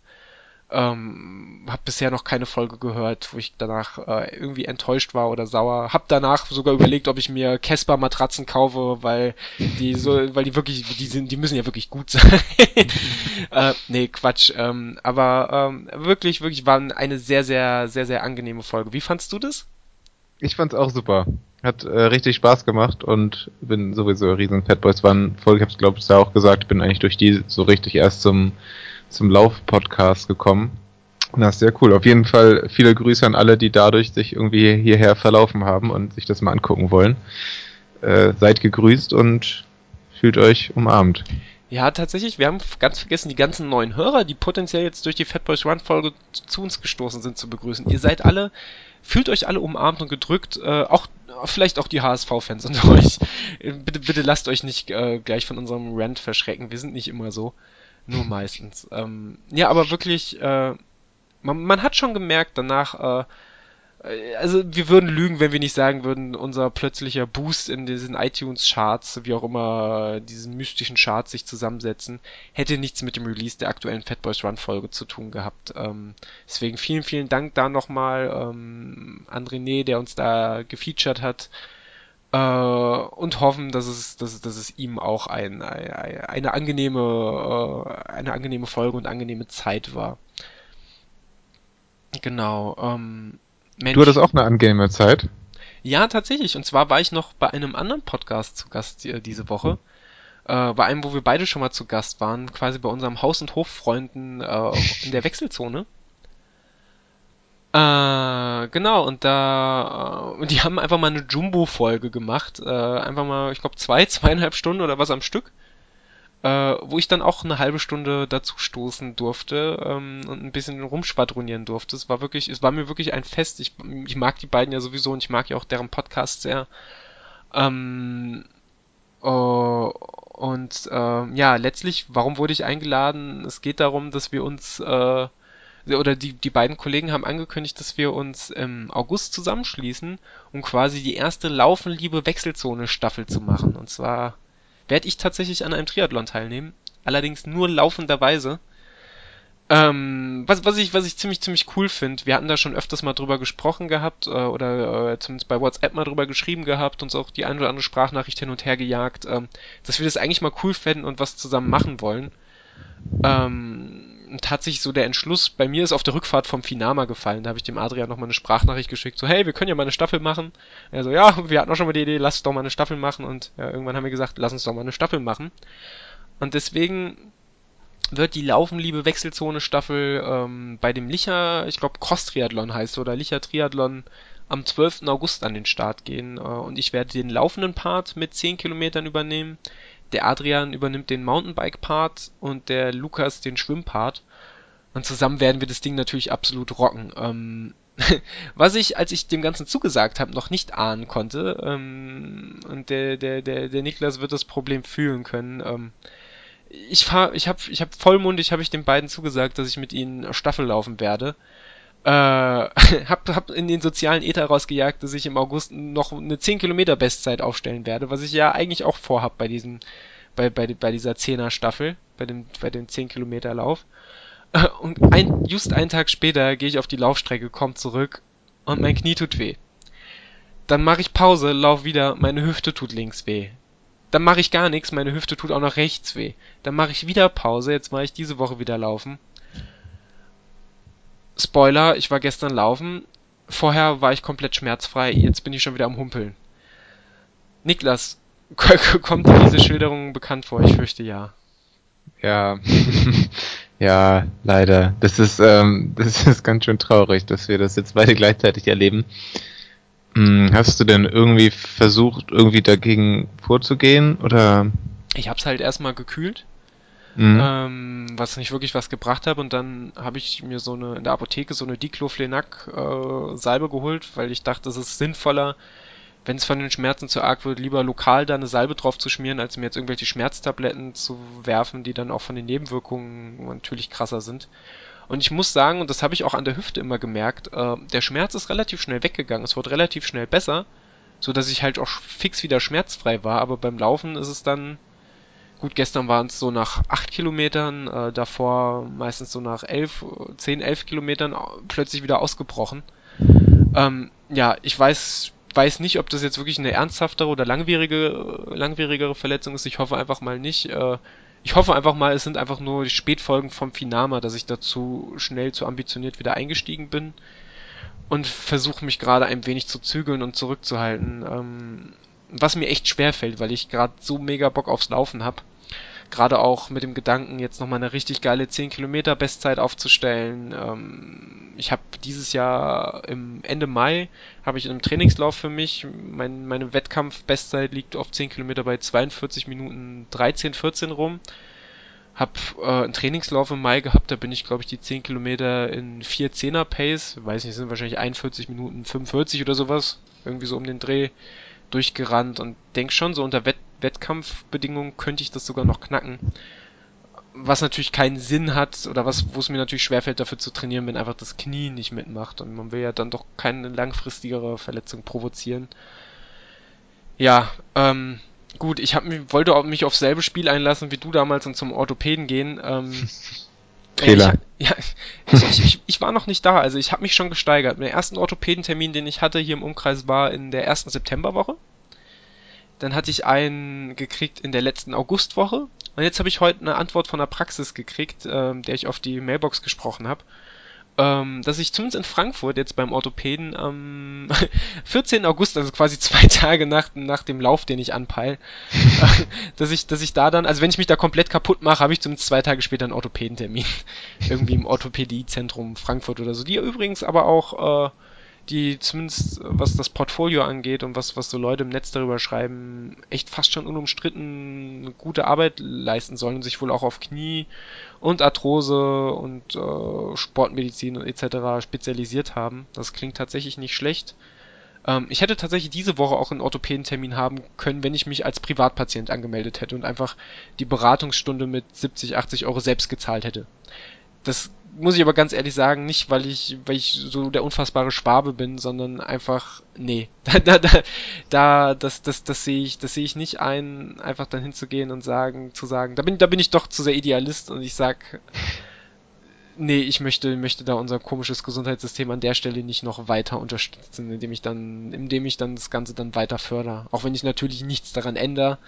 Ähm, hab bisher noch keine Folge gehört, wo ich danach äh, irgendwie enttäuscht war oder sauer. Hab danach sogar überlegt, ob ich mir Casper Matratzen kaufe, weil die so, weil die wirklich, die sind, die müssen ja wirklich gut sein. äh, nee, Quatsch. Ähm, aber ähm, wirklich, wirklich war eine sehr, sehr, sehr, sehr angenehme Folge. Wie fandst du das? Ich fand's auch super. Hat äh, richtig Spaß gemacht und bin sowieso ein riesen Fatboys One Folge. Ich hab's glaube ich auch gesagt, bin eigentlich durch die so richtig erst zum zum Lauf-Podcast gekommen. Ist sehr cool. Auf jeden Fall viele Grüße an alle, die dadurch sich irgendwie hierher verlaufen haben und sich das mal angucken wollen. Äh, seid gegrüßt und fühlt euch umarmt. Ja, tatsächlich, wir haben ganz vergessen, die ganzen neuen Hörer, die potenziell jetzt durch die Fatboys Run Folge zu uns gestoßen sind, zu begrüßen. Ihr seid alle, fühlt euch alle umarmt und gedrückt, äh, auch vielleicht auch die HSV-Fans unter euch. Bitte, bitte lasst euch nicht äh, gleich von unserem Rant verschrecken. Wir sind nicht immer so. Nur meistens. Ähm, ja, aber wirklich, äh, man, man hat schon gemerkt danach, äh, also wir würden lügen, wenn wir nicht sagen würden, unser plötzlicher Boost in diesen iTunes-Charts, wie auch immer diesen mystischen Charts sich zusammensetzen, hätte nichts mit dem Release der aktuellen Fatboys Run-Folge zu tun gehabt. Ähm, deswegen vielen, vielen Dank da nochmal ähm, an René, der uns da gefeatured hat äh, und hoffen, dass es, dass, dass es ihm auch ein, ein, eine angenehme, äh, eine angenehme Folge und angenehme Zeit war. Genau. Ähm, Mensch. Du hattest auch eine angenehme Zeit. Ja, tatsächlich. Und zwar war ich noch bei einem anderen Podcast zu Gast äh, diese Woche. Äh, bei einem, wo wir beide schon mal zu Gast waren, quasi bei unserem Haus- und Hoffreunden äh, in der Wechselzone. Äh, genau, und da, äh, die haben einfach mal eine Jumbo-Folge gemacht. Äh, einfach mal, ich glaube, zwei, zweieinhalb Stunden oder was am Stück. Äh, wo ich dann auch eine halbe Stunde dazu stoßen durfte ähm, und ein bisschen rumschwadronieren durfte. Es war wirklich, es war mir wirklich ein Fest. Ich, ich mag die beiden ja sowieso und ich mag ja auch deren Podcast sehr. Ähm, äh, und äh, ja, letztlich, warum wurde ich eingeladen? Es geht darum, dass wir uns äh, oder die, die beiden Kollegen haben angekündigt, dass wir uns im August zusammenschließen, um quasi die erste Laufenliebe Wechselzone Staffel zu machen. Und zwar werde ich tatsächlich an einem Triathlon teilnehmen, allerdings nur laufenderweise. Ähm, was, was, ich, was ich ziemlich, ziemlich cool finde, wir hatten da schon öfters mal drüber gesprochen gehabt, äh, oder äh, zumindest bei WhatsApp mal drüber geschrieben gehabt, uns auch die ein oder andere Sprachnachricht hin und her gejagt, ähm, dass wir das eigentlich mal cool fänden und was zusammen machen wollen. Ähm, tatsächlich so der Entschluss, bei mir ist auf der Rückfahrt vom Finama gefallen. Da habe ich dem Adrian nochmal eine Sprachnachricht geschickt, so, hey, wir können ja mal eine Staffel machen. Er so, ja, wir hatten auch schon mal die Idee, lass doch mal eine Staffel machen. Und ja, irgendwann haben wir gesagt, lass uns doch mal eine Staffel machen. Und deswegen wird die Laufenliebe Wechselzone Staffel ähm, bei dem Licher, ich glaube Cross Triathlon heißt oder Licher Triathlon am 12. August an den Start gehen. Äh, und ich werde den laufenden Part mit 10 Kilometern übernehmen der Adrian übernimmt den Mountainbike-Part und der Lukas den Schwimmpart. Und zusammen werden wir das Ding natürlich absolut rocken. Ähm, was ich, als ich dem Ganzen zugesagt habe, noch nicht ahnen konnte, ähm, und der, der, der, der Niklas wird das Problem fühlen können, ähm, ich fahr, ich habe ich hab vollmundig habe ich den beiden zugesagt, dass ich mit ihnen Staffel laufen werde äh, hab, hab in den sozialen Ether rausgejagt, dass ich im August noch eine 10 Kilometer Bestzeit aufstellen werde, was ich ja eigentlich auch vorhab bei diesem, bei, bei, bei dieser 10er Staffel, bei dem, bei dem 10 Kilometer Lauf. Und ein, just einen Tag später gehe ich auf die Laufstrecke, komm zurück und mein Knie tut weh. Dann mache ich Pause, lauf wieder, meine Hüfte tut links weh. Dann mache ich gar nichts, meine Hüfte tut auch noch rechts weh. Dann mache ich wieder Pause, jetzt mache ich diese Woche wieder laufen Spoiler, ich war gestern laufen. Vorher war ich komplett schmerzfrei. Jetzt bin ich schon wieder am Humpeln. Niklas, kommt dir diese Schilderung bekannt vor? Ich fürchte ja. Ja, ja, leider. Das ist, ähm, das ist ganz schön traurig, dass wir das jetzt beide gleichzeitig erleben. Hm, hast du denn irgendwie versucht, irgendwie dagegen vorzugehen, oder? Ich hab's halt erstmal gekühlt mhm. ähm, was nicht wirklich was gebracht habe. Und dann habe ich mir so eine in der Apotheke so eine Diclofenac äh, Salbe geholt, weil ich dachte, es ist sinnvoller, wenn es von den Schmerzen zu arg wird, lieber lokal da eine Salbe drauf zu schmieren, als mir jetzt irgendwelche Schmerztabletten zu werfen, die dann auch von den Nebenwirkungen natürlich krasser sind. Und ich muss sagen, und das habe ich auch an der Hüfte immer gemerkt, äh, der Schmerz ist relativ schnell weggegangen. Es wird relativ schnell besser. so dass ich halt auch fix wieder schmerzfrei war, aber beim Laufen ist es dann, gut, gestern waren es so nach acht Kilometern, äh, davor meistens so nach elf, zehn, elf Kilometern plötzlich wieder ausgebrochen. Ähm, ja, ich weiß, weiß nicht, ob das jetzt wirklich eine ernsthaftere oder langwierige, langwierigere Verletzung ist. Ich hoffe einfach mal nicht. Äh, ich hoffe einfach mal, es sind einfach nur die Spätfolgen vom Finama, dass ich dazu schnell zu ambitioniert wieder eingestiegen bin und versuche mich gerade ein wenig zu zügeln und zurückzuhalten. Ähm, was mir echt schwer fällt, weil ich gerade so mega Bock aufs Laufen habe. Gerade auch mit dem Gedanken, jetzt nochmal eine richtig geile 10 Kilometer Bestzeit aufzustellen. Ähm, ich habe dieses Jahr im Ende Mai habe ich einen Trainingslauf für mich. Mein, meine Wettkampf-Bestzeit liegt auf 10 Kilometer bei 42 Minuten 13, 14 rum. Hab äh, einen Trainingslauf im Mai gehabt, da bin ich, glaube ich, die 10 Kilometer in 4 10er Pace, weiß nicht, sind wahrscheinlich 41 Minuten 45 oder sowas, irgendwie so um den Dreh durchgerannt und denk schon, so unter Wett Wettkampfbedingungen könnte ich das sogar noch knacken. Was natürlich keinen Sinn hat, oder was, wo es mir natürlich schwerfällt, dafür zu trainieren, wenn einfach das Knie nicht mitmacht. Und man will ja dann doch keine langfristigere Verletzung provozieren. Ja, ähm, gut, ich hab, wollte mich aufs selbe Spiel einlassen wie du damals und zum Orthopäden gehen. Ähm, Fehler. Ich, ja, ich, ich, ich, war noch nicht da, also ich habe mich schon gesteigert. Der ersten Orthopädentermin, den ich hatte hier im Umkreis, war in der ersten Septemberwoche. Dann hatte ich einen gekriegt in der letzten Augustwoche. Und jetzt habe ich heute eine Antwort von der Praxis gekriegt, ähm, der ich auf die Mailbox gesprochen habe ähm, dass ich zumindest in Frankfurt jetzt beim Orthopäden am 14. August, also quasi zwei Tage nach, nach dem Lauf, den ich anpeil, dass ich, dass ich da dann, also wenn ich mich da komplett kaputt mache, habe ich zumindest zwei Tage später einen Orthopädentermin. Irgendwie im Orthopädiezentrum Frankfurt oder so. Die übrigens aber auch äh, die zumindest was das Portfolio angeht und was, was so Leute im Netz darüber schreiben, echt fast schon unumstritten gute Arbeit leisten sollen und sich wohl auch auf Knie und Arthrose und äh, Sportmedizin etc. spezialisiert haben. Das klingt tatsächlich nicht schlecht. Ähm, ich hätte tatsächlich diese Woche auch einen Orthopädentermin haben können, wenn ich mich als Privatpatient angemeldet hätte und einfach die Beratungsstunde mit 70, 80 Euro selbst gezahlt hätte. Das muss ich aber ganz ehrlich sagen, nicht weil ich, weil ich so der unfassbare Schwabe bin, sondern einfach, nee, da, da, da, da das, das, das sehe ich, das sehe ich nicht ein, einfach dann hinzugehen und sagen, zu sagen, da bin, da bin ich doch zu sehr Idealist und ich sag, nee, ich möchte, möchte da unser komisches Gesundheitssystem an der Stelle nicht noch weiter unterstützen, indem ich dann, indem ich dann das Ganze dann weiter fördere. Auch wenn ich natürlich nichts daran ändere,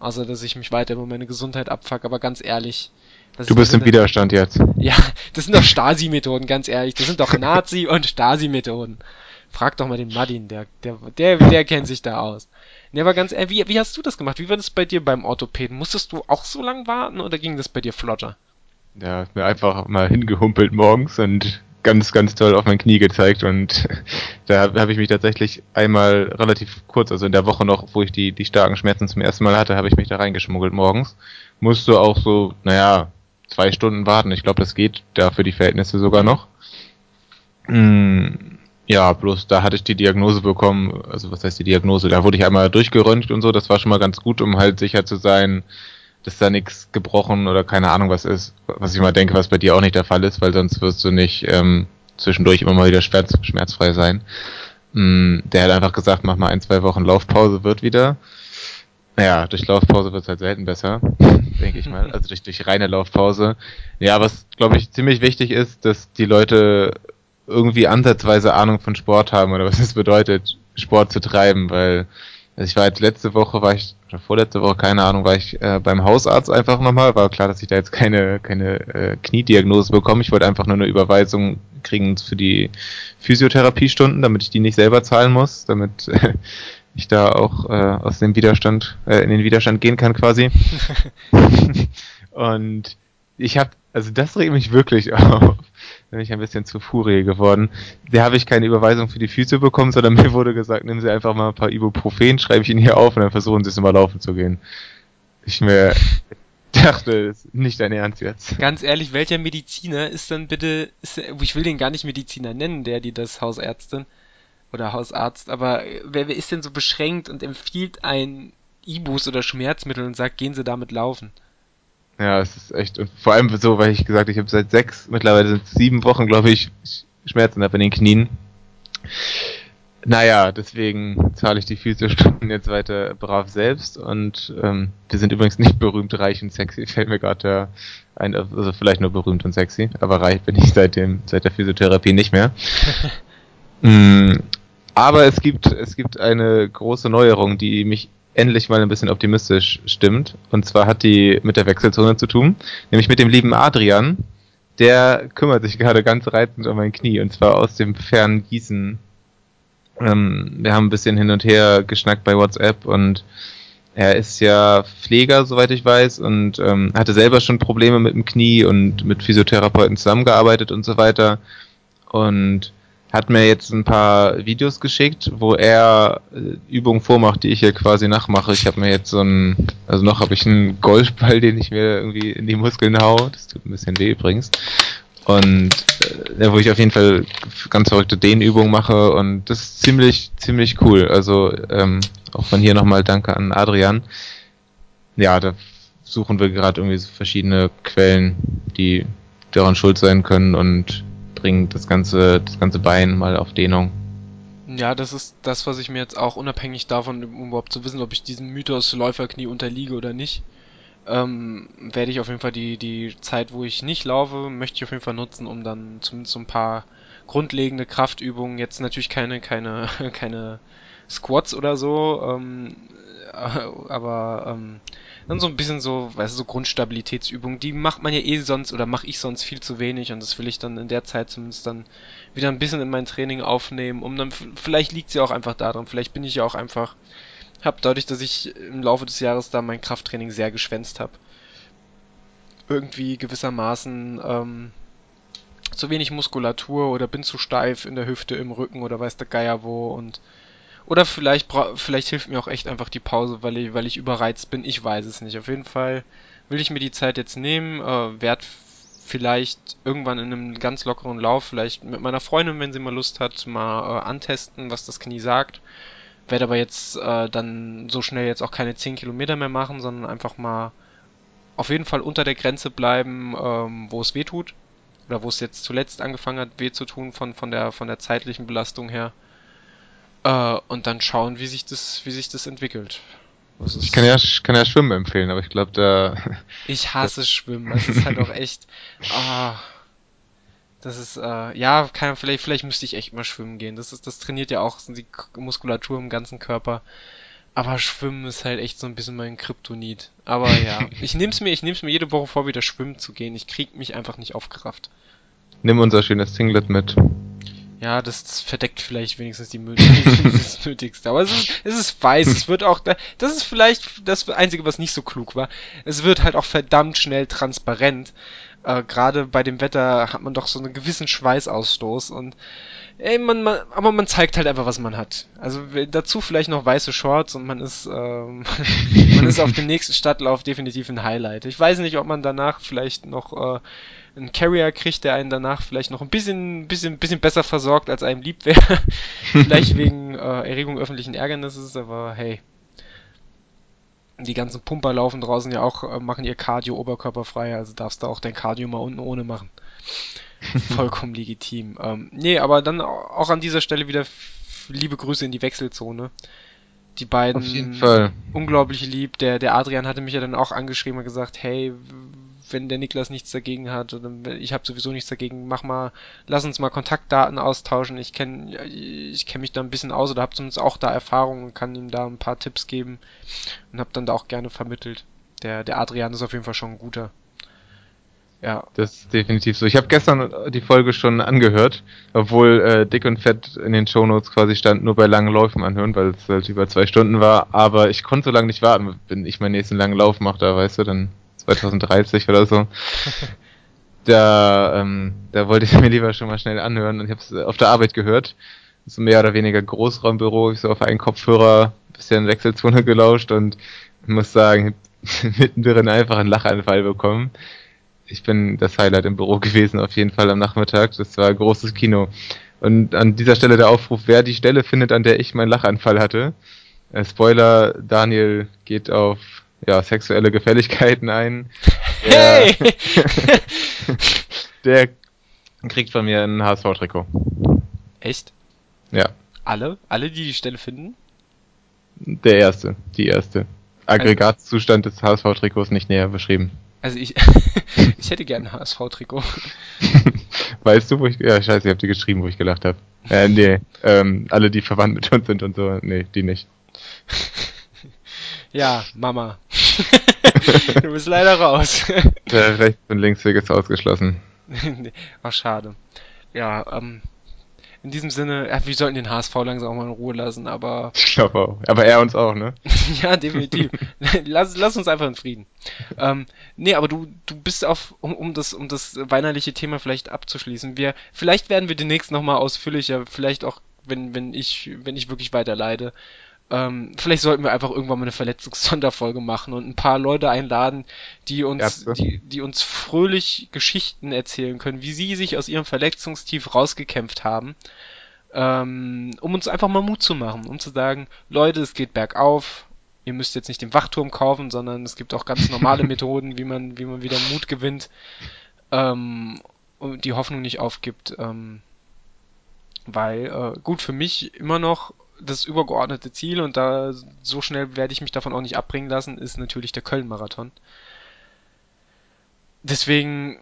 außer dass ich mich weiter über meine Gesundheit abfuck, aber ganz ehrlich, das du bist im Widerstand jetzt. Ja, das sind doch Stasi-Methoden, ganz ehrlich. Das sind doch Nazi- und Stasi-Methoden. Frag doch mal den Madin, der, der, der, der kennt sich da aus. Ne, aber ganz ehrlich, wie, wie hast du das gemacht? Wie war das bei dir beim Orthopäden? Musstest du auch so lang warten oder ging das bei dir flotter? Ja, mir einfach mal hingehumpelt morgens und ganz, ganz toll auf mein Knie gezeigt und da habe ich mich tatsächlich einmal relativ kurz, also in der Woche noch, wo ich die, die starken Schmerzen zum ersten Mal hatte, habe ich mich da reingeschmuggelt morgens. Musste auch so, naja, zwei Stunden warten. Ich glaube, das geht da die Verhältnisse sogar noch. Mm, ja, bloß da hatte ich die Diagnose bekommen, also was heißt die Diagnose? Da wurde ich einmal durchgeröntgt und so, das war schon mal ganz gut, um halt sicher zu sein, dass da nichts gebrochen oder keine Ahnung was ist. Was ich mal denke, was bei dir auch nicht der Fall ist, weil sonst wirst du nicht ähm, zwischendurch immer mal wieder schmerz, schmerzfrei sein. Mm, der hat einfach gesagt, mach mal ein, zwei Wochen Laufpause, wird wieder. Naja, durch Laufpause wird es halt selten besser, denke ich mal. Also durch, durch reine Laufpause. Ja, was, glaube ich, ziemlich wichtig ist, dass die Leute irgendwie ansatzweise Ahnung von Sport haben oder was es bedeutet, Sport zu treiben, weil also ich war jetzt letzte Woche, war ich, oder vorletzte Woche, keine Ahnung, war ich äh, beim Hausarzt einfach nochmal. War klar, dass ich da jetzt keine, keine äh, Kniediagnose bekomme. Ich wollte einfach nur eine Überweisung kriegen für die Physiotherapiestunden, damit ich die nicht selber zahlen muss, damit äh, ich da auch äh, aus dem Widerstand, äh, in den Widerstand gehen kann quasi. und ich habe, also das regt mich wirklich auf. Da bin ich ein bisschen zu Furie geworden. Da habe ich keine Überweisung für die Füße bekommen, sondern mir wurde gesagt, nehmen Sie einfach mal ein paar Ibuprofen, schreibe ich Ihnen hier auf und dann versuchen Sie es immer laufen zu gehen. Ich mir dachte, das ist nicht dein Ernst jetzt. Ganz ehrlich, welcher Mediziner ist dann bitte, ist, ich will den gar nicht Mediziner nennen, der die das Hausärztin, oder Hausarzt, aber wer, wer ist denn so beschränkt und empfiehlt ein Ibus oder Schmerzmittel und sagt, gehen Sie damit laufen? Ja, es ist echt, und vor allem so, weil ich gesagt, ich habe seit sechs, mittlerweile sind es sieben Wochen, glaube ich, Schmerzen habe in den Knien. naja, deswegen zahle ich die Physiostunden jetzt weiter brav selbst und ähm, wir sind übrigens nicht berühmt, reich und sexy, fällt mir gerade ein, also vielleicht nur berühmt und sexy, aber reich bin ich seit dem, seit der Physiotherapie nicht mehr. mm, aber es gibt, es gibt eine große Neuerung, die mich endlich mal ein bisschen optimistisch stimmt. Und zwar hat die mit der Wechselzone zu tun, nämlich mit dem lieben Adrian. Der kümmert sich gerade ganz reizend um mein Knie und zwar aus dem fernen Gießen ähm, wir haben ein bisschen hin und her geschnackt bei WhatsApp und er ist ja Pfleger, soweit ich weiß, und ähm, hatte selber schon Probleme mit dem Knie und mit Physiotherapeuten zusammengearbeitet und so weiter. Und hat mir jetzt ein paar Videos geschickt, wo er äh, Übungen vormacht, die ich hier quasi nachmache. Ich habe mir jetzt so ein, also noch habe ich einen Golfball, den ich mir irgendwie in die Muskeln hau. Das tut ein bisschen weh übrigens. Und äh, wo ich auf jeden Fall ganz verrückte Dehnübungen mache und das ist ziemlich, ziemlich cool. Also ähm, auch von hier nochmal Danke an Adrian. Ja, da suchen wir gerade irgendwie so verschiedene Quellen, die daran schuld sein können und bringen das ganze, das ganze Bein mal auf Dehnung. Ja, das ist das, was ich mir jetzt auch unabhängig davon, um überhaupt zu wissen, ob ich diesem Mythos Läuferknie unterliege oder nicht, ähm, werde ich auf jeden Fall die, die Zeit, wo ich nicht laufe, möchte ich auf jeden Fall nutzen, um dann zumindest so ein paar grundlegende Kraftübungen, jetzt natürlich keine, keine, keine Squats oder so, ähm, aber ähm, dann so ein bisschen so, weißt du, so Grundstabilitätsübungen, die macht man ja eh sonst oder mache ich sonst viel zu wenig und das will ich dann in der Zeit zumindest dann wieder ein bisschen in mein Training aufnehmen, um dann, vielleicht liegt sie ja auch einfach daran, vielleicht bin ich ja auch einfach habe, dadurch, dass ich im Laufe des Jahres da mein Krafttraining sehr geschwänzt habe. Irgendwie gewissermaßen ähm, zu wenig Muskulatur oder bin zu steif in der Hüfte, im Rücken oder weiß der Geier wo und oder vielleicht vielleicht hilft mir auch echt einfach die Pause, weil ich, weil ich überreizt bin. Ich weiß es nicht. Auf jeden Fall will ich mir die Zeit jetzt nehmen, äh, werd vielleicht irgendwann in einem ganz lockeren Lauf, vielleicht mit meiner Freundin, wenn sie mal Lust hat, mal äh, antesten, was das Knie sagt werde aber jetzt äh, dann so schnell jetzt auch keine 10 Kilometer mehr machen, sondern einfach mal auf jeden Fall unter der Grenze bleiben, ähm, wo es weh tut. Oder wo es jetzt zuletzt angefangen hat, weh zu tun von, von, der, von der zeitlichen Belastung her. Äh, und dann schauen, wie sich das, wie sich das entwickelt. Das ich kann ja, kann ja Schwimmen empfehlen, aber ich glaube, da. Ich hasse Schwimmen. Das ist halt auch echt. Ah. Das ist, äh, ja, kann, vielleicht, vielleicht müsste ich echt mal schwimmen gehen. Das ist, das trainiert ja auch die Muskulatur im ganzen Körper. Aber Schwimmen ist halt echt so ein bisschen mein Kryptonit. Aber ja, ich nehm's mir, ich nehm's mir jede Woche vor, wieder schwimmen zu gehen. Ich krieg mich einfach nicht aufgerafft. Nimm unser schönes Singlet mit. Ja, das, verdeckt vielleicht wenigstens die Müll. das Nötigste. Aber es ist, es ist weiß. Es wird auch, das ist vielleicht das Einzige, was nicht so klug war. Es wird halt auch verdammt schnell transparent äh, gerade bei dem Wetter hat man doch so einen gewissen Schweißausstoß und ey, man, man, aber man zeigt halt einfach, was man hat. Also dazu vielleicht noch weiße Shorts und man ist, ähm, man ist auf dem nächsten Stadtlauf definitiv ein Highlight. Ich weiß nicht, ob man danach vielleicht noch äh, einen Carrier kriegt, der einen danach vielleicht noch ein bisschen, bisschen, bisschen besser versorgt, als einem lieb wäre. vielleicht wegen äh, Erregung öffentlichen Ärgernisses, aber hey, die ganzen Pumper laufen draußen ja auch, äh, machen ihr Cardio oberkörperfrei, also darfst du auch dein Cardio mal unten ohne machen. Vollkommen legitim. Ähm, nee, aber dann auch an dieser Stelle wieder liebe Grüße in die Wechselzone. Die beiden Auf jeden Fall. unglaublich lieb. Der, der Adrian hatte mich ja dann auch angeschrieben und gesagt, hey, wenn der Niklas nichts dagegen hat, oder ich habe sowieso nichts dagegen, mach mal, lass uns mal Kontaktdaten austauschen. Ich kenne ich kenn mich da ein bisschen aus oder habe zumindest auch da Erfahrung und kann ihm da ein paar Tipps geben und habe dann da auch gerne vermittelt. Der, der Adrian ist auf jeden Fall schon ein guter. Ja. Das ist definitiv so. Ich habe gestern die Folge schon angehört, obwohl äh, dick und fett in den Shownotes quasi stand, nur bei langen Läufen anhören, weil es halt über zwei Stunden war. Aber ich konnte so lange nicht warten. Wenn ich meinen nächsten langen Lauf mache, da weißt du, dann 2030 oder so. da, ähm, da wollte ich mir lieber schon mal schnell anhören und ich habe es auf der Arbeit gehört. So mehr oder weniger Großraumbüro, ich so auf einen Kopfhörer, bisschen Wechselzone gelauscht und muss sagen, mittendrin einfach einen Lachanfall bekommen. Ich bin das Highlight im Büro gewesen, auf jeden Fall am Nachmittag. Das war großes Kino. Und an dieser Stelle der Aufruf, wer die Stelle findet, an der ich meinen Lachanfall hatte. Äh, Spoiler, Daniel geht auf ja, sexuelle Gefälligkeiten ein. Der, hey! der kriegt von mir ein HSV-Trikot. Echt? Ja. Alle? Alle, die die Stelle finden? Der erste, die erste. Aggregatzustand des HSV-Trikots nicht näher beschrieben. Also ich, ich hätte gern ein HSV-Trikot. weißt du, wo ich, ja scheiße, ich hab dir geschrieben, wo ich gelacht habe. Äh, nee, ähm, alle, die verwandt mit uns sind und so, nee, die nicht. ja, Mama. du bist leider raus. Der Rechts- und Linksweg ist ausgeschlossen. Ach, schade. Ja, ähm, in diesem Sinne, ja, wir sollten den HSV langsam auch mal in Ruhe lassen, aber. Ich glaube auch. Aber er uns auch, ne? ja, definitiv. lass, lass uns einfach in Frieden. Ähm, nee, aber du, du bist auf, um, um das, um das weinerliche Thema vielleicht abzuschließen. Wir, vielleicht werden wir demnächst nochmal ausführlicher, vielleicht auch, wenn, wenn ich, wenn ich wirklich weiter leide, ähm, vielleicht sollten wir einfach irgendwann mal eine Verletzungssonderfolge machen und ein paar Leute einladen, die uns, die, die uns fröhlich Geschichten erzählen können, wie sie sich aus ihrem Verletzungstief rausgekämpft haben, ähm, um uns einfach mal Mut zu machen, um zu sagen, Leute, es geht bergauf, ihr müsst jetzt nicht den Wachturm kaufen, sondern es gibt auch ganz normale Methoden, wie man, wie man wieder Mut gewinnt ähm, und die Hoffnung nicht aufgibt. Ähm, weil, äh, gut, für mich immer noch das übergeordnete Ziel und da so schnell werde ich mich davon auch nicht abbringen lassen, ist natürlich der Köln-Marathon. Deswegen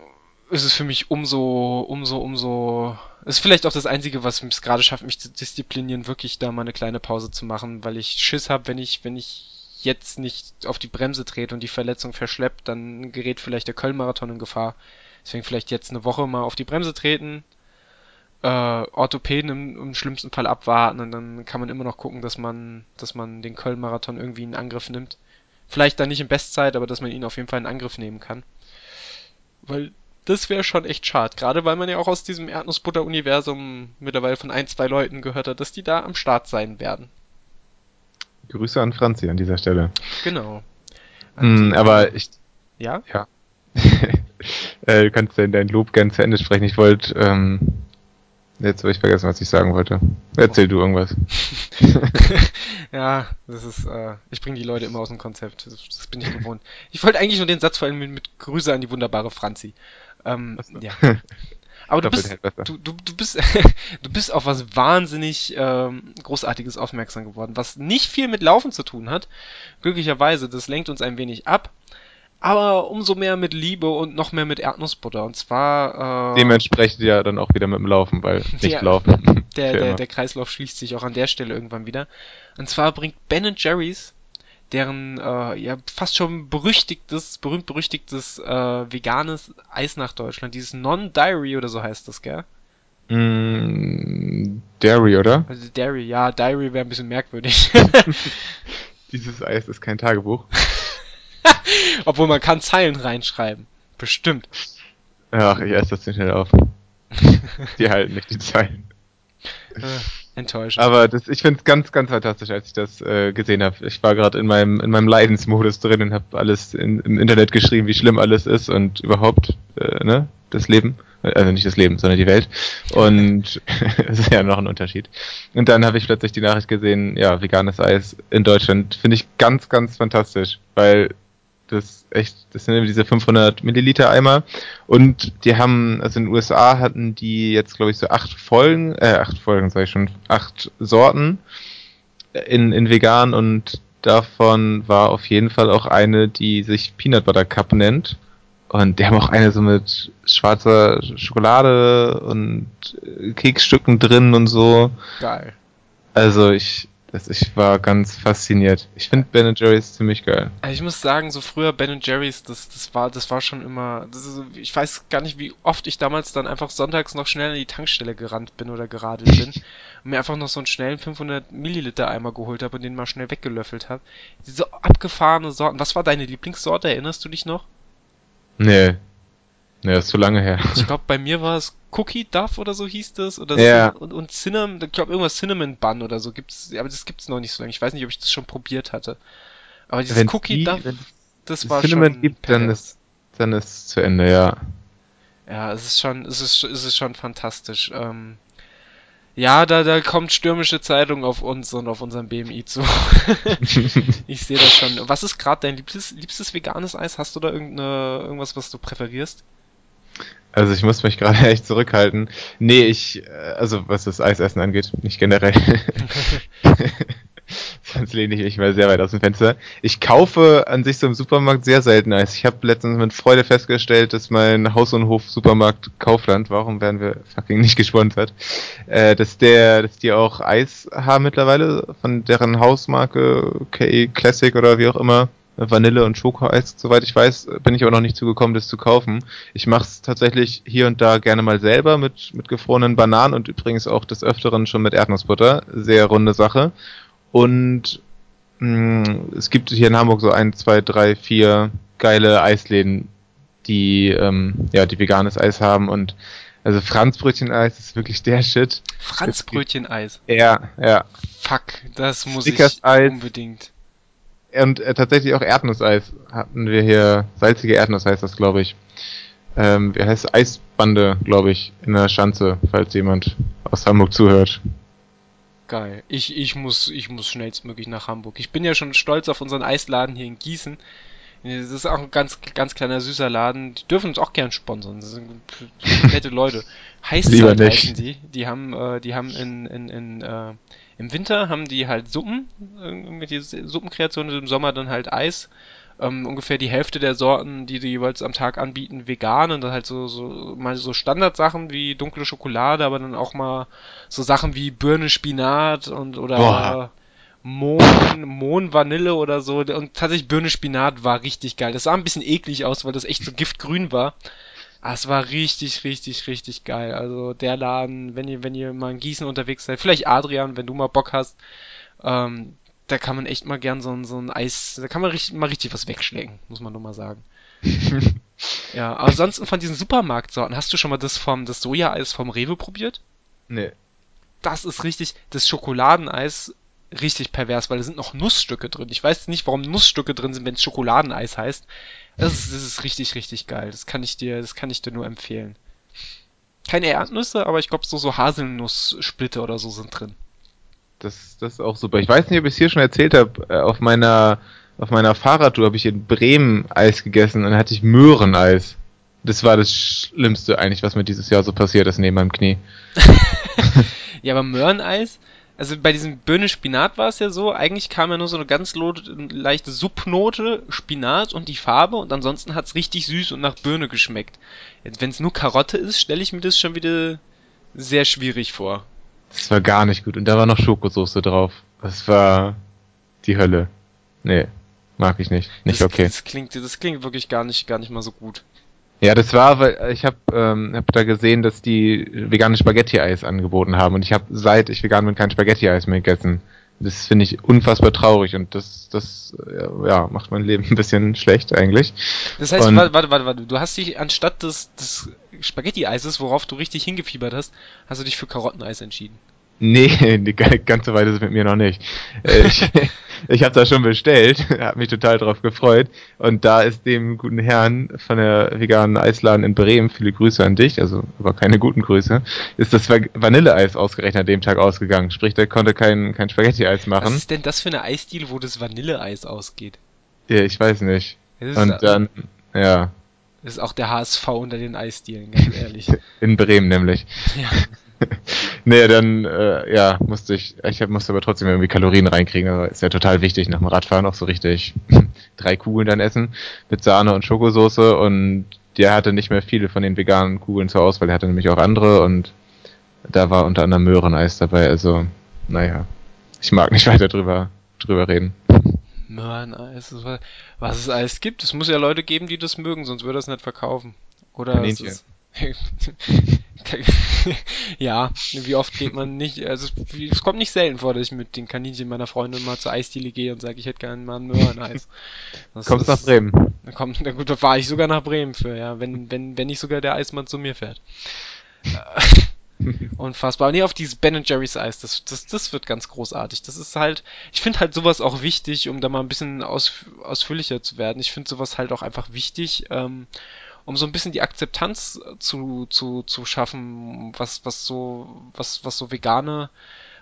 ist es für mich umso, umso, umso, ist vielleicht auch das Einzige, was es gerade schafft, mich zu disziplinieren, wirklich da mal eine kleine Pause zu machen, weil ich Schiss habe, wenn ich, wenn ich jetzt nicht auf die Bremse trete und die Verletzung verschleppt, dann gerät vielleicht der Köln-Marathon in Gefahr. Deswegen vielleicht jetzt eine Woche mal auf die Bremse treten, äh, Orthopäden im, im schlimmsten Fall abwarten und dann kann man immer noch gucken, dass man, dass man den Köln-Marathon irgendwie in Angriff nimmt. Vielleicht dann nicht in Bestzeit, aber dass man ihn auf jeden Fall in Angriff nehmen kann. Weil das wäre schon echt schade. Gerade weil man ja auch aus diesem Erdnussbutter-Universum mittlerweile von ein, zwei Leuten gehört hat, dass die da am Start sein werden. Grüße an Franzi an dieser Stelle. Genau. Mm, aber ich. Ja? Ja. äh, du kannst ja dein Lob gern zu Ende sprechen. Ich wollte ähm, Jetzt habe ich vergessen, was ich sagen wollte. Erzähl du irgendwas. ja, das ist, äh, ich bringe die Leute immer aus dem Konzept. Das, das, bin ich gewohnt. Ich wollte eigentlich nur den Satz vor allem mit, mit Grüße an die wunderbare Franzi. Ähm, ja. Aber du bist, du, du, du bist, du bist auf was wahnsinnig ähm, Großartiges aufmerksam geworden, was nicht viel mit Laufen zu tun hat. Glücklicherweise, das lenkt uns ein wenig ab aber umso mehr mit Liebe und noch mehr mit Erdnussbutter. Und zwar. Äh, Dementsprechend ja dann auch wieder mit dem Laufen, weil nicht ja, laufen. Der, der, der Kreislauf schließt sich auch an der Stelle irgendwann wieder. Und zwar bringt Ben Jerry's, deren äh, ja fast schon berüchtigtes, berühmt-berüchtigtes äh, veganes Eis nach Deutschland. Dieses Non-Diary oder so heißt das, gell? Mm, Dairy, oder? Also Dairy, ja, Diary wäre ein bisschen merkwürdig. Dieses Eis ist kein Tagebuch. Obwohl man kann Zeilen reinschreiben. Bestimmt. Ach, ich esse das nicht schnell auf. die halten nicht die Zeilen. Äh, enttäuschend. Aber das, ich finde es ganz, ganz fantastisch, als ich das äh, gesehen habe. Ich war gerade in meinem, in meinem Leidensmodus drin und habe alles in, im Internet geschrieben, wie schlimm alles ist und überhaupt, äh, ne, das Leben. Also nicht das Leben, sondern die Welt. Und es ist ja noch ein Unterschied. Und dann habe ich plötzlich die Nachricht gesehen, ja, veganes Eis in Deutschland finde ich ganz, ganz fantastisch, weil das echt, das sind diese 500 Milliliter Eimer und die haben, also in den USA hatten die jetzt glaube ich so acht Folgen, äh, acht Folgen sag ich schon, acht Sorten in, in vegan und davon war auf jeden Fall auch eine, die sich Peanut Butter Cup nennt und die haben auch eine so mit schwarzer Schokolade und Keksstücken drin und so. Geil. Also ich, das, ich war ganz fasziniert. Ich finde Ben Jerry's ziemlich geil. Ich muss sagen, so früher Ben Jerry's, das, das war, das war schon immer. Ist, ich weiß gar nicht, wie oft ich damals dann einfach sonntags noch schnell in die Tankstelle gerannt bin oder geradelt bin und mir einfach noch so einen schnellen 500 Milliliter Eimer geholt habe und den mal schnell weggelöffelt habe. Diese abgefahrene Sorten. Was war deine Lieblingssorte? Erinnerst du dich noch? Nee, ja, ist zu lange her. Ich glaube, bei mir war es Cookie Duff oder so hieß das. Oder ja. So, und, und Cinnamon, ich glaube irgendwas Cinnamon Bun oder so gibt's, aber das gibt's noch nicht so lange. Ich weiß nicht, ob ich das schon probiert hatte. Aber dieses wenn Cookie die, Duff, das war Cinnamon schon. gibt, dann ist, dann ist es zu Ende, ja. Ja, es ist schon, es ist, es ist schon fantastisch. Ähm, ja, da, da kommt stürmische Zeitung auf uns und auf unserem BMI zu. ich sehe das schon. Was ist gerade dein liebstes, liebstes veganes Eis? Hast du da irgendeine, irgendwas, was du präferierst? Also ich muss mich gerade echt zurückhalten. Nee, ich, äh, also was das Eisessen angeht, nicht generell. Sonst lehne ich mich mal sehr weit aus dem Fenster. Ich kaufe an sich so im Supermarkt sehr selten Eis. Ich habe letztens mit Freude festgestellt, dass mein Haus- und Hof-Supermarkt Kaufland, warum werden wir fucking nicht gesponsert, äh, dass der, dass die auch Eis haben mittlerweile von deren Hausmarke KE Classic oder wie auch immer. Vanille und Schokoeis, soweit ich weiß, bin ich aber noch nicht zugekommen, das zu kaufen. Ich mache es tatsächlich hier und da gerne mal selber mit, mit gefrorenen Bananen und übrigens auch des Öfteren schon mit Erdnussbutter. Sehr runde Sache. Und mh, mm, es gibt hier in Hamburg so ein, zwei, drei, vier geile Eisläden, die ähm, ja die veganes Eis haben und also Franzbrötchen-Eis ist wirklich der Shit. Franzbrötchen-Eis? Ja, ja. Fuck, das muss ich unbedingt. Und äh, tatsächlich auch Erdnusseis hatten wir hier. Salzige Erdnuss heißt das, glaube ich. Ähm, wie heißt Eisbande, glaube ich, in der Schanze, falls jemand aus Hamburg zuhört. Geil. Ich, ich muss, ich muss schnellstmöglich nach Hamburg. Ich bin ja schon stolz auf unseren Eisladen hier in Gießen. Das ist auch ein ganz, ganz kleiner süßer Laden. Die dürfen uns auch gern sponsern. Das sind nette Leute. Heißzeit heißen die. Die haben, äh, die haben in, in, in äh, im Winter haben die halt Suppen, irgendwelche Suppenkreationen, im Sommer dann halt Eis ähm, ungefähr die Hälfte der Sorten, die die jeweils am Tag anbieten, vegan und dann halt so, so mal so Standardsachen wie dunkle Schokolade, aber dann auch mal so Sachen wie Birne, Spinat und oder Boah. Mohn, Mohn, Vanille oder so. Und tatsächlich Birne, Spinat war richtig geil. Das sah ein bisschen eklig aus, weil das echt so giftgrün war. Aber es war richtig, richtig, richtig geil. Also der Laden, wenn ihr, wenn ihr mal in Gießen unterwegs seid, vielleicht Adrian, wenn du mal Bock hast, ähm, da kann man echt mal gern so ein, so ein Eis, da kann man richtig, mal richtig was wegschlägen, muss man nur mal sagen. ja, aber ansonsten von diesen Supermarktsorten, hast du schon mal das vom, das Sojaeis vom Rewe probiert? Nee. Das ist richtig, das Schokoladeneis richtig pervers, weil da sind noch Nussstücke drin. Ich weiß nicht, warum Nussstücke drin sind, wenn es Schokoladeneis heißt. Das ist, das ist richtig, richtig geil. Das kann ich dir, das kann ich dir nur empfehlen. Keine Erdnüsse, aber ich glaube so, so Haselnusssplitter oder so sind drin. Das, das ist auch super. Ich weiß nicht, ob ich es hier schon erzählt habe. Äh, auf meiner, auf meiner Fahrradtour habe ich in Bremen Eis gegessen und dann hatte ich Möhreneis. Das war das Schlimmste eigentlich, was mir dieses Jahr so passiert ist neben meinem Knie. ja, aber Möhreneis, also bei diesem Böhne Spinat war es ja so, eigentlich kam ja nur so eine ganz leichte Subnote, Spinat und die Farbe und ansonsten hat es richtig süß und nach Birne geschmeckt. Wenn es nur Karotte ist, stelle ich mir das schon wieder sehr schwierig vor. Das war gar nicht gut. Und da war noch Schokosoße drauf. Das war die Hölle. Nee, mag ich nicht. Nicht das, okay. Das klingt, das klingt wirklich gar nicht, gar nicht mal so gut. Ja, das war, weil ich habe ähm, hab da gesehen, dass die vegane Spaghetti-Eis angeboten haben und ich habe seit ich vegan bin kein Spaghetti-Eis mehr gegessen. Das finde ich unfassbar traurig und das, das ja, macht mein Leben ein bisschen schlecht eigentlich. Das heißt, und warte, warte, warte, warte, du hast dich anstatt des, des Spaghetti-Eises, worauf du richtig hingefiebert hast, hast du dich für Karotteneis entschieden. Nee, die ganze Weile ist es mit mir noch nicht. Äh, ich, ich habe das schon bestellt, habe mich total drauf gefreut. Und da ist dem guten Herrn von der veganen Eisladen in Bremen, viele Grüße an dich, also aber keine guten Grüße, ist das Vanilleeis ausgerechnet an dem Tag ausgegangen. Sprich, der konnte kein, kein Spaghetti-Eis machen. Was ist denn das für eine Eisdiele, wo das Vanilleeis ausgeht? Ja, ich weiß nicht. Und dann, ja. Das ist auch der HSV unter den Eisdielen, ganz ehrlich. In Bremen nämlich. Ja. nee, dann äh, ja, musste ich, ich musste aber trotzdem irgendwie Kalorien reinkriegen. Also ist ja total wichtig nach dem Radfahren auch so richtig drei Kugeln dann essen mit Sahne und Schokosoße und der hatte nicht mehr viele von den veganen Kugeln zur Auswahl, er hatte nämlich auch andere und da war unter anderem Möhreneis dabei, also naja, ich mag nicht weiter drüber, drüber reden. Möhreneis, was es alles gibt. Es muss ja Leute geben, die das mögen, sonst würde es nicht verkaufen. Oder es ja, wie oft geht man nicht, also es kommt nicht selten vor, dass ich mit den Kaninchen meiner Freundin mal zur Eisdiele gehe und sage, ich hätte gerne mal ein Möhreneis. Das Kommst nach Bremen? Da kommt, na gut, da fahre ich sogar nach Bremen für, ja, wenn, wenn, wenn nicht sogar der Eismann zu mir fährt. Unfassbar. Nee, auf dieses Ben Jerry's Eis, das, das, das wird ganz großartig. Das ist halt, ich finde halt sowas auch wichtig, um da mal ein bisschen aus, ausführlicher zu werden. Ich finde sowas halt auch einfach wichtig, ähm, um so ein bisschen die Akzeptanz zu, zu, zu schaffen, was, was so, was, was so vegane,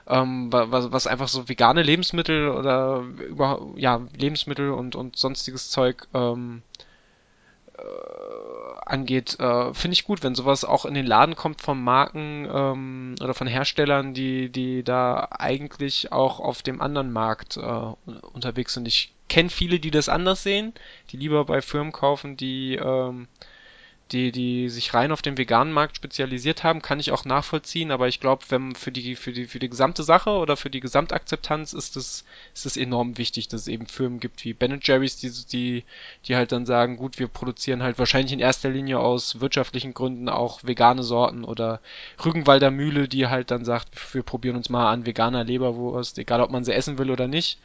ähm, was, was einfach so vegane Lebensmittel oder über, ja, Lebensmittel und, und sonstiges Zeug ähm, angeht, äh, finde ich gut, wenn sowas auch in den Laden kommt von Marken ähm, oder von Herstellern, die, die da eigentlich auch auf dem anderen Markt äh, unterwegs sind. Ich kenne viele, die das anders sehen, die lieber bei Firmen kaufen, die ähm, die, die sich rein auf den veganen Markt spezialisiert haben, kann ich auch nachvollziehen, aber ich glaube, wenn für die, für die, für die gesamte Sache oder für die Gesamtakzeptanz ist es, ist es enorm wichtig, dass es eben Firmen gibt wie Ben Jerry's, die, die, die halt dann sagen, gut, wir produzieren halt wahrscheinlich in erster Linie aus wirtschaftlichen Gründen auch vegane Sorten oder Rügenwalder Mühle, die halt dann sagt, wir probieren uns mal an veganer Leberwurst, egal ob man sie essen will oder nicht.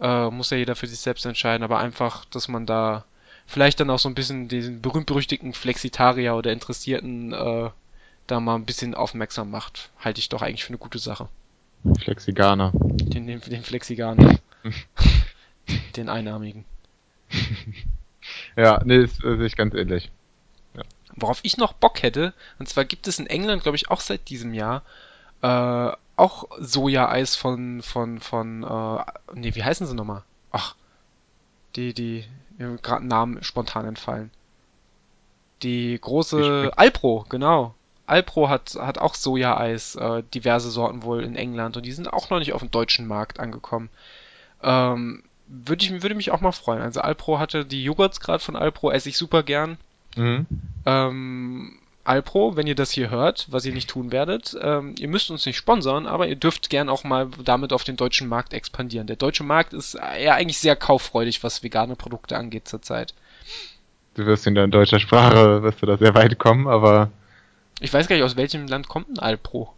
Äh, muss ja jeder für sich selbst entscheiden, aber einfach, dass man da vielleicht dann auch so ein bisschen diesen berühmt-berüchtigten Flexitarier oder Interessierten äh, da mal ein bisschen aufmerksam macht. Halte ich doch eigentlich für eine gute Sache. Flexiganer. Den, den, den Flexiganer. den Einarmigen. ja, nee, ist, ist ich ganz ähnlich. Ja. Worauf ich noch Bock hätte, und zwar gibt es in England, glaube ich, auch seit diesem Jahr, äh, auch Soja-Eis von, von, von, äh, nee, wie heißen sie nochmal? Ach, die, die, mir gerade Namen spontan entfallen. Die große Alpro, genau. Alpro hat, hat auch Soja-Eis, äh, diverse Sorten wohl in England und die sind auch noch nicht auf dem deutschen Markt angekommen. Ähm, würde ich würde mich auch mal freuen. Also Alpro hatte die Joghurts gerade von Alpro, esse ich super gern. Mhm. Ähm, Alpro, wenn ihr das hier hört, was ihr nicht tun werdet, ähm, ihr müsst uns nicht sponsern, aber ihr dürft gern auch mal damit auf den deutschen Markt expandieren. Der deutsche Markt ist ja eigentlich sehr kauffreudig, was vegane Produkte angeht zurzeit. Du wirst in deutscher Sprache, wirst du da sehr weit kommen, aber... Ich weiß gar nicht, aus welchem Land kommt ein Alpro?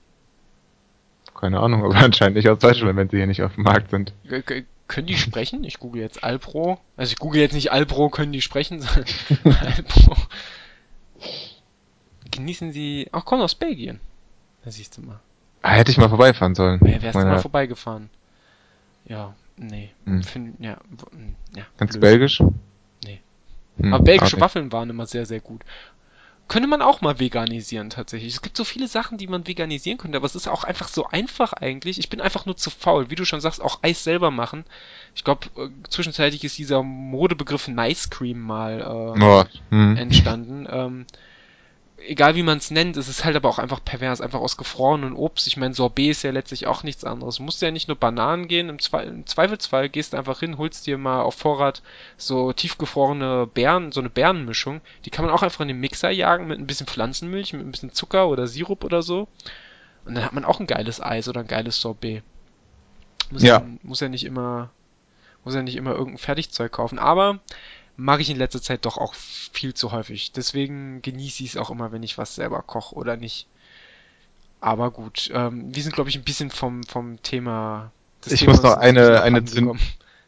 Keine Ahnung, aber anscheinend nicht aus Deutschland, wenn sie hier nicht auf dem Markt sind. K können die sprechen? Ich google jetzt Alpro. Also ich google jetzt nicht Alpro, können die sprechen, sondern Alpro genießen sie. Ach, kommen aus Belgien. Da siehst du mal. Ah, hätte ich mal vorbeifahren sollen. Ja, wärst du mal vorbeigefahren. Ja, nee. Hm. Find, ja, hm, ja, Kannst du Belgisch? Nee. Hm, Aber belgische Waffeln waren immer sehr, sehr gut. Könnte man auch mal veganisieren tatsächlich. Es gibt so viele Sachen, die man veganisieren könnte, aber es ist auch einfach so einfach eigentlich. Ich bin einfach nur zu faul. Wie du schon sagst, auch Eis selber machen. Ich glaube, äh, zwischenzeitlich ist dieser Modebegriff Nice Cream mal äh, oh, hm. entstanden. Ähm, egal wie man es nennt, es ist halt aber auch einfach pervers, einfach aus gefrorenen Obst. Ich meine, Sorbet ist ja letztlich auch nichts anderes. Du musst ja nicht nur Bananen gehen, im, Zwe im Zweifelsfall gehst du einfach hin, holst dir mal auf Vorrat so tiefgefrorene Beeren, so eine Beerenmischung. Die kann man auch einfach in den Mixer jagen mit ein bisschen Pflanzenmilch, mit ein bisschen Zucker oder Sirup oder so. Und dann hat man auch ein geiles Eis oder ein geiles Sorbet. Muss ja, ja muss ja nicht immer, muss ja nicht immer irgendein Fertigzeug kaufen. Aber mag ich in letzter Zeit doch auch viel zu häufig. Deswegen genieße ich es auch immer, wenn ich was selber koche oder nicht. Aber gut, ähm, wir sind, glaube ich, ein bisschen vom, vom Thema. ich Themas muss noch eine, eine, zyn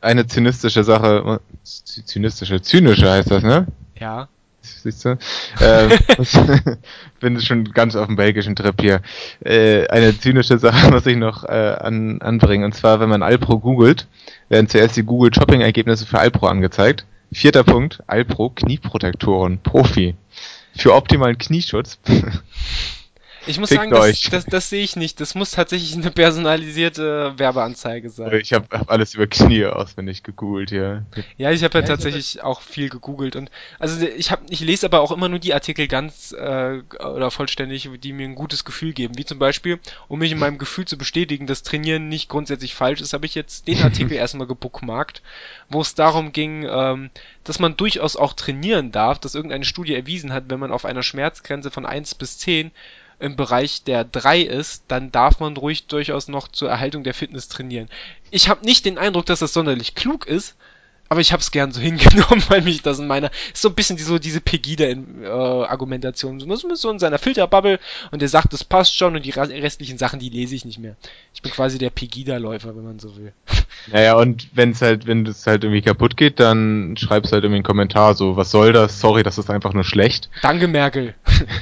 eine zynistische Sache, zynistische, zynische heißt das, ne? Ja. Siehst du? äh, bin schon ganz auf dem belgischen Trip hier. Äh, eine zynische Sache muss ich noch äh, an, anbringen. Und zwar, wenn man Alpro googelt, werden zuerst die Google Shopping Ergebnisse für Alpro angezeigt. Vierter Punkt, Alpro Knieprotektoren, Profi. Für optimalen Knieschutz Ich muss Fickt sagen, das, das, das sehe ich nicht. Das muss tatsächlich eine personalisierte Werbeanzeige sein. Ich habe hab alles über Knie auswendig gegoogelt hier. Ja, ich habe ja tatsächlich auch viel gegoogelt und also ich habe ich lese aber auch immer nur die Artikel ganz äh, oder vollständig, die mir ein gutes Gefühl geben. Wie zum Beispiel, um mich in meinem Gefühl zu bestätigen, dass Trainieren nicht grundsätzlich falsch ist, habe ich jetzt den Artikel erstmal gebookmarkt, wo es darum ging, ähm, dass man durchaus auch trainieren darf, dass irgendeine Studie erwiesen hat, wenn man auf einer Schmerzgrenze von 1 bis 10 im Bereich der 3 ist, dann darf man ruhig durchaus noch zur Erhaltung der Fitness trainieren. Ich habe nicht den Eindruck, dass das sonderlich klug ist, aber ich habe es gern so hingenommen, weil mich das in meiner ist so ein bisschen die, so diese Pegida-Argumentation. Äh, man ist so in seiner Filterbubble und der sagt, das passt schon und die restlichen Sachen, die lese ich nicht mehr. Ich bin quasi der Pegida-Läufer, wenn man so will. Naja, und wenn es halt, wenn es halt irgendwie kaputt geht, dann schreibst halt irgendwie einen Kommentar so, was soll das? Sorry, das ist einfach nur schlecht. Danke, Merkel.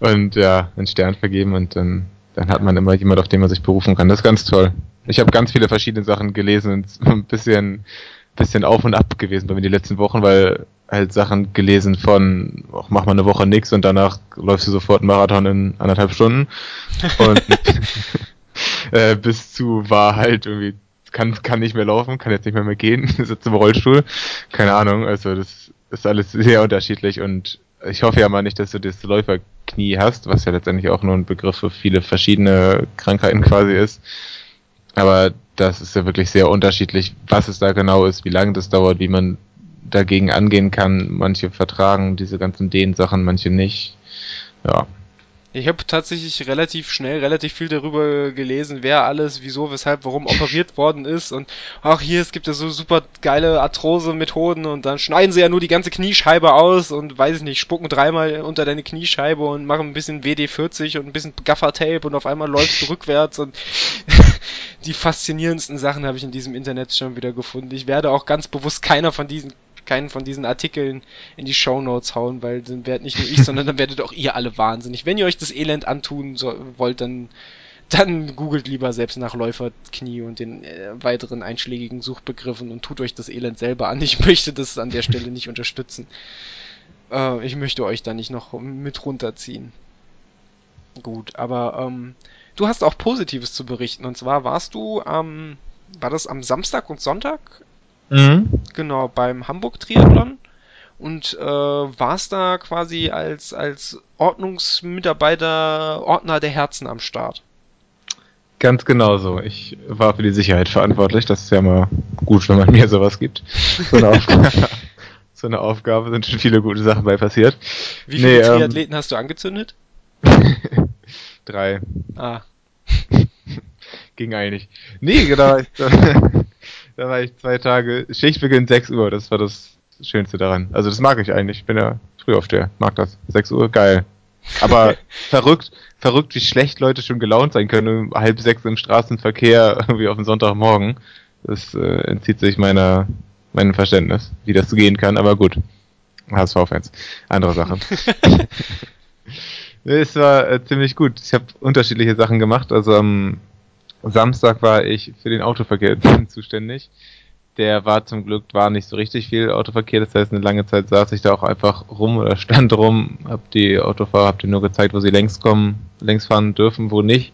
und ja, einen Stern vergeben und dann, dann hat man immer jemand, auf den man sich berufen kann. Das ist ganz toll. Ich habe ganz viele verschiedene Sachen gelesen und ein bisschen, bisschen auf und ab gewesen bei mir die letzten Wochen, weil halt Sachen gelesen von, ach, mach mal eine Woche nix und danach läufst du sofort einen Marathon in anderthalb Stunden. Und äh, bis zu war halt irgendwie, kann, kann nicht mehr laufen, kann jetzt nicht mehr mehr gehen, sitzt im Rollstuhl. Keine Ahnung, also das ist alles sehr unterschiedlich und ich hoffe ja mal nicht, dass du das Läuferknie hast, was ja letztendlich auch nur ein Begriff für viele verschiedene Krankheiten quasi ist. Aber das ist ja wirklich sehr unterschiedlich, was es da genau ist, wie lange das dauert, wie man dagegen angehen kann. Manche vertragen diese ganzen Dehnsachen, manche nicht. Ja, ich habe tatsächlich relativ schnell relativ viel darüber gelesen, wer alles, wieso, weshalb, warum operiert worden ist und ach hier, es gibt ja so super geile Arthrose-Methoden und dann schneiden sie ja nur die ganze Kniescheibe aus und weiß ich nicht, spucken dreimal unter deine Kniescheibe und machen ein bisschen WD-40 und ein bisschen Gaffer-Tape und auf einmal läufst du rückwärts und die faszinierendsten Sachen habe ich in diesem Internet schon wieder gefunden. Ich werde auch ganz bewusst keiner von diesen keinen von diesen Artikeln in die Show Notes hauen, weil dann werdet nicht nur ich, sondern dann werdet auch ihr alle wahnsinnig. Wenn ihr euch das Elend antun so, wollt, dann dann googelt lieber selbst nach Läuferknie und den äh, weiteren einschlägigen Suchbegriffen und tut euch das Elend selber an. Ich möchte das an der Stelle nicht unterstützen. Äh, ich möchte euch da nicht noch mit runterziehen. Gut, aber ähm, du hast auch Positives zu berichten. Und zwar warst du am, war das am Samstag und Sonntag Mhm. Genau, beim Hamburg Triathlon und äh, warst da quasi als, als Ordnungsmitarbeiter, Ordner der Herzen am Start. Ganz genau so. Ich war für die Sicherheit verantwortlich. Das ist ja mal gut, wenn man mir sowas gibt. So eine Aufgabe, so eine Aufgabe sind schon viele gute Sachen bei passiert. Wie viele nee, ähm, Triathleten ähm, hast du angezündet? Drei. Ah. Ging eigentlich. Nee, genau. Da war ich zwei Tage. Schicht beginnt 6 Uhr, das war das Schönste daran. Also das mag ich eigentlich. Ich bin ja früh auf der, mag das. 6 Uhr, geil. Aber verrückt, verrückt, wie schlecht Leute schon gelaunt sein können, um halb sechs im Straßenverkehr, irgendwie auf dem Sonntagmorgen. Das äh, entzieht sich meiner, meinem Verständnis, wie das so gehen kann, aber gut. HSV-Fans. Andere Sache. es war äh, ziemlich gut. Ich habe unterschiedliche Sachen gemacht. Also am Samstag war ich für den Autoverkehr zuständig. Der war zum Glück war nicht so richtig viel Autoverkehr, das heißt eine lange Zeit saß ich da auch einfach rum oder stand rum, hab die Autofahrer, hab denen nur gezeigt, wo sie längs kommen, längs fahren dürfen, wo nicht.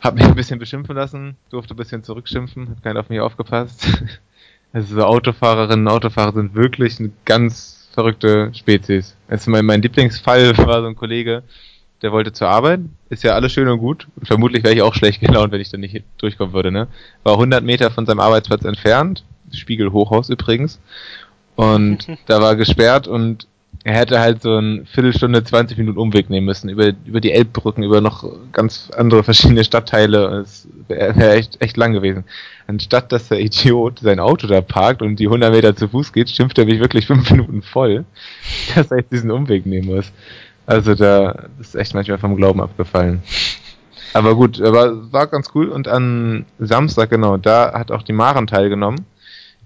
Hab mich ein bisschen beschimpfen lassen, durfte ein bisschen zurückschimpfen, hat keiner auf mich aufgepasst. Also so Autofahrerinnen und Autofahrer sind wirklich eine ganz verrückte Spezies. Also mein, mein Lieblingsfall war so ein Kollege, der wollte zur Arbeit, ist ja alles schön und gut. Und vermutlich wäre ich auch schlecht gelaunt, wenn ich da nicht durchkommen würde, ne? War 100 Meter von seinem Arbeitsplatz entfernt, Spiegelhochhaus übrigens. Und da war gesperrt und er hätte halt so eine Viertelstunde, 20 Minuten Umweg nehmen müssen, über, über die Elbbrücken, über noch ganz andere verschiedene Stadtteile. Es wäre wär echt, echt lang gewesen. Anstatt dass der Idiot sein Auto da parkt und die 100 Meter zu Fuß geht, schimpft er mich wirklich fünf Minuten voll, dass er jetzt diesen Umweg nehmen muss. Also da ist echt manchmal vom Glauben abgefallen. Aber gut, aber war ganz cool. Und an Samstag, genau, da hat auch die Maren teilgenommen.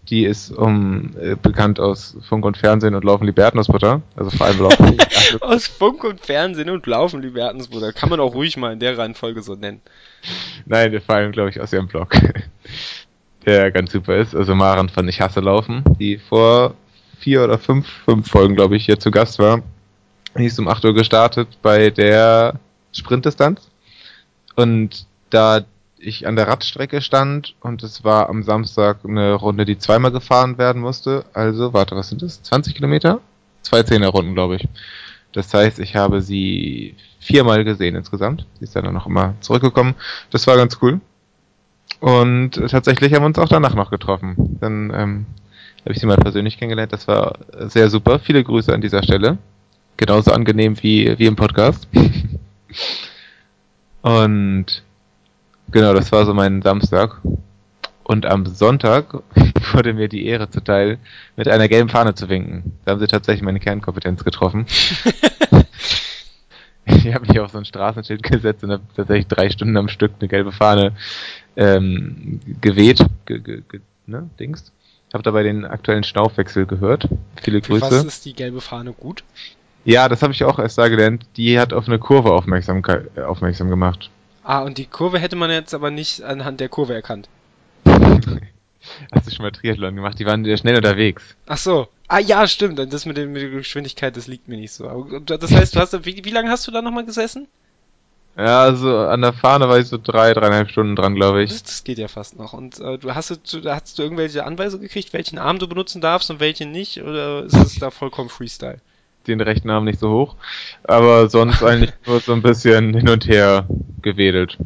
Die ist um äh, bekannt aus Funk und Fernsehen und Laufen Libertensbutter. Also vor allem Laufen. aus Funk und Fernsehen und Laufen Libertensbutter. Kann man auch ruhig mal in der Reihenfolge so nennen. Nein, vor allem, glaube ich, aus ihrem Blog. der ganz super ist. Also Maren von Ich hasse Laufen, die vor vier oder fünf, fünf Folgen, glaube ich, hier zu Gast war die ist um 8 Uhr gestartet bei der Sprintdistanz. Und da ich an der Radstrecke stand und es war am Samstag eine Runde, die zweimal gefahren werden musste. Also, warte, was sind das? 20 Kilometer? Zwei Zehnerrunden, glaube ich. Das heißt, ich habe sie viermal gesehen insgesamt. Sie ist dann noch immer zurückgekommen. Das war ganz cool. Und tatsächlich haben wir uns auch danach noch getroffen. Dann ähm, habe ich sie mal persönlich kennengelernt. Das war sehr super. Viele Grüße an dieser Stelle genauso angenehm wie, wie im Podcast. Und genau, das war so mein Samstag. Und am Sonntag wurde mir die Ehre zuteil, mit einer gelben Fahne zu winken. Da haben sie tatsächlich meine Kernkompetenz getroffen. ich habe mich auf so ein Straßenschild gesetzt und habe tatsächlich drei Stunden am Stück eine gelbe Fahne ähm, geweht, ge, ge, ge, ne, Dings. Habe dabei den aktuellen Schnaufwechsel gehört. Viele Grüße. was ist die gelbe Fahne gut? Ja, das habe ich auch erst da gelernt. Die hat auf eine Kurve aufmerksam, aufmerksam gemacht. Ah, und die Kurve hätte man jetzt aber nicht anhand der Kurve erkannt. Hast du schon mal Triathlon gemacht? Die waren ja schnell unterwegs. Ach so. Ah ja, stimmt. Und das mit, den, mit der Geschwindigkeit, das liegt mir nicht so. Das heißt, du hast wie, wie lange hast du da nochmal gesessen? Ja, also an der Fahne war ich so drei, dreieinhalb Stunden dran, glaube ich. Das, das geht ja fast noch. Und äh, du hast du, hast du irgendwelche Anweisungen gekriegt, welchen Arm du benutzen darfst und welchen nicht? Oder ist es da vollkommen Freestyle? Den rechten Arm nicht so hoch. Aber sonst eigentlich nur so ein bisschen hin und her gewedelt.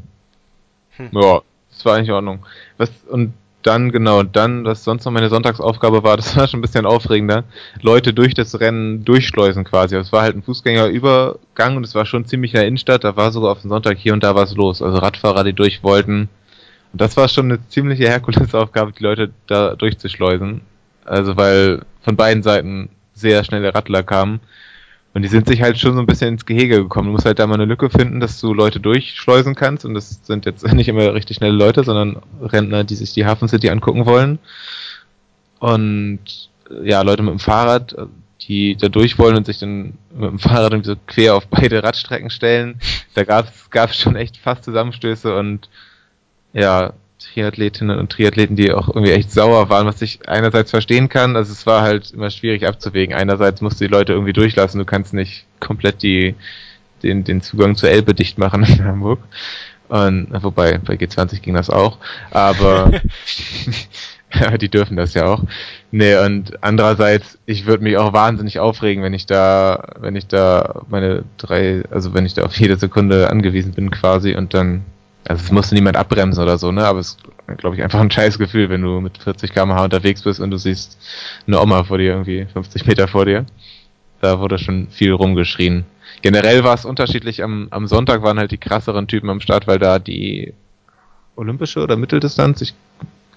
Hm. Ja, das war eigentlich in Ordnung. Was, und dann, genau, dann, was sonst noch meine Sonntagsaufgabe war, das war schon ein bisschen aufregender, Leute durch das Rennen durchschleusen quasi. Es war halt ein Fußgängerübergang und es war schon ziemlich in der Innenstadt, da war sogar auf dem Sonntag hier und da was los. Also Radfahrer, die durch wollten. Und das war schon eine ziemliche Herkulesaufgabe, die Leute da durchzuschleusen. Also weil von beiden Seiten sehr schnelle Radler kamen. Und die sind sich halt schon so ein bisschen ins Gehege gekommen. Du musst halt da mal eine Lücke finden, dass du Leute durchschleusen kannst. Und das sind jetzt nicht immer richtig schnelle Leute, sondern Rentner, die sich die Hafen City angucken wollen. Und ja, Leute mit dem Fahrrad, die da durch wollen und sich dann mit dem Fahrrad irgendwie so quer auf beide Radstrecken stellen. Da gab es schon echt fast Zusammenstöße und ja, Triathletinnen und Triathleten, die auch irgendwie echt sauer waren, was ich einerseits verstehen kann. Also es war halt immer schwierig abzuwägen. Einerseits musst du die Leute irgendwie durchlassen, du kannst nicht komplett die, den, den Zugang zur Elbe dicht machen in Hamburg. Und, wobei, bei G20 ging das auch. Aber die dürfen das ja auch. Nee, und andererseits, ich würde mich auch wahnsinnig aufregen, wenn ich da, wenn ich da meine drei, also wenn ich da auf jede Sekunde angewiesen bin quasi und dann also es musste niemand abbremsen oder so, ne? Aber es ist, glaube ich, einfach ein scheiß Gefühl, wenn du mit 40 km/h unterwegs bist und du siehst eine Oma vor dir, irgendwie 50 Meter vor dir. Da wurde schon viel rumgeschrien. Generell war es unterschiedlich. Am, am Sonntag waren halt die krasseren Typen am Start, weil da die olympische oder Mitteldistanz, ich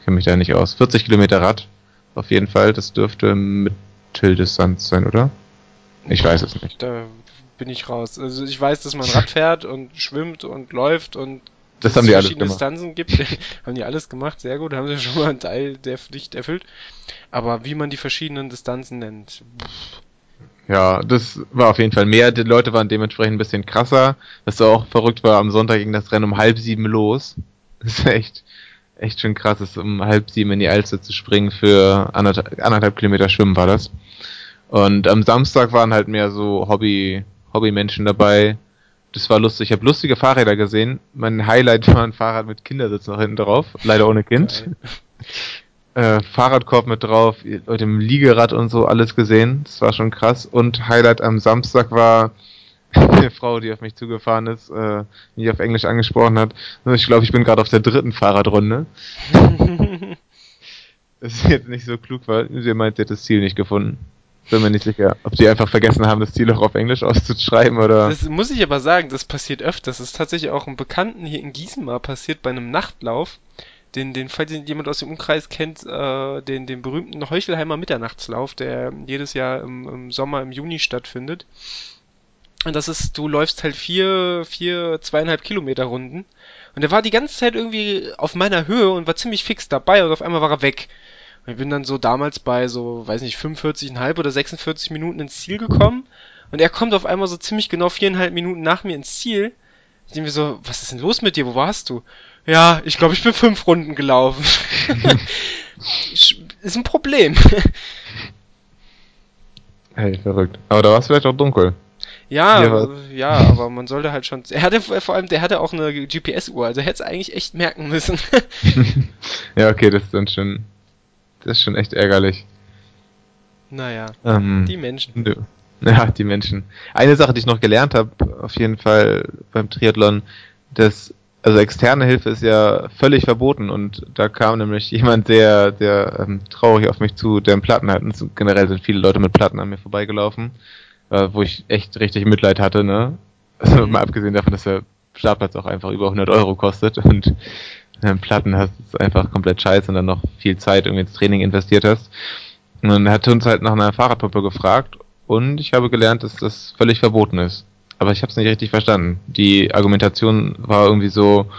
kenne mich da nicht aus, 40 Kilometer Rad auf jeden Fall. Das dürfte Mitteldistanz sein, oder? Ich weiß es nicht. Da bin ich raus. Also ich weiß, dass man Rad fährt und schwimmt und läuft und das haben die alles gemacht. Distanzen gibt, haben die alles gemacht, sehr gut, haben sie schon mal einen Teil der Pflicht erfüllt. Aber wie man die verschiedenen Distanzen nennt. Ja, das war auf jeden Fall mehr. Die Leute waren dementsprechend ein bisschen krasser. Was auch verrückt war, am Sonntag ging das Rennen um halb sieben los. Das ist echt, echt schön krass, ist um halb sieben in die Alster zu springen für anderthalb, anderthalb Kilometer Schwimmen war das. Und am Samstag waren halt mehr so Hobby, Hobbymenschen dabei, das war lustig. Ich habe lustige Fahrräder gesehen. Mein Highlight war ein Fahrrad mit Kindersitz noch hinten drauf. Leider ohne Kind. Äh, Fahrradkorb mit drauf, mit dem Liegerad und so alles gesehen. Das war schon krass. Und Highlight am Samstag war eine Frau, die auf mich zugefahren ist, äh, mich auf Englisch angesprochen hat. Ich glaube, ich bin gerade auf der dritten Fahrradrunde. das ist jetzt nicht so klug, weil sie meint, sie hat das Ziel nicht gefunden. Bin mir nicht sicher, ob die einfach vergessen haben, das Ziel auch auf Englisch auszuschreiben oder. Das muss ich aber sagen, das passiert öfters. Das ist tatsächlich auch einem Bekannten hier in Gießen mal passiert bei einem Nachtlauf. Den, den, falls jemand aus dem Umkreis kennt, äh, den, den berühmten Heuchelheimer Mitternachtslauf, der jedes Jahr im, im Sommer, im Juni stattfindet. Und das ist, du läufst halt vier, vier, zweieinhalb Kilometer Runden. Und er war die ganze Zeit irgendwie auf meiner Höhe und war ziemlich fix dabei und auf einmal war er weg. Ich bin dann so damals bei so, weiß nicht, 45,5 oder 46 Minuten ins Ziel gekommen. Und er kommt auf einmal so ziemlich genau viereinhalb Minuten nach mir ins Ziel. Ich denke mir so, was ist denn los mit dir? Wo warst du? Ja, ich glaube, ich bin fünf Runden gelaufen. ist ein Problem. hey, verrückt. Aber da war es vielleicht auch dunkel. Ja, ja, ja, aber man sollte halt schon. Er hatte vor allem, der hatte auch eine GPS-Uhr, also hätte es eigentlich echt merken müssen. ja, okay, das ist dann schon das ist schon echt ärgerlich. Naja, ähm, die Menschen. Nö. Ja, die Menschen. Eine Sache, die ich noch gelernt habe, auf jeden Fall beim Triathlon, dass also externe Hilfe ist ja völlig verboten und da kam nämlich jemand sehr, sehr ähm, traurig auf mich zu, der einen Platten hat. Und generell sind viele Leute mit Platten an mir vorbeigelaufen, äh, wo ich echt richtig Mitleid hatte, ne? Also mal abgesehen davon, dass der Startplatz auch einfach über 100 Euro kostet und Platten hast, ist einfach komplett scheiße und dann noch viel Zeit irgendwie ins Training investiert hast. Und dann hat uns halt nach einer Fahrradpumpe gefragt und ich habe gelernt, dass das völlig verboten ist. Aber ich habe es nicht richtig verstanden. Die Argumentation war irgendwie so,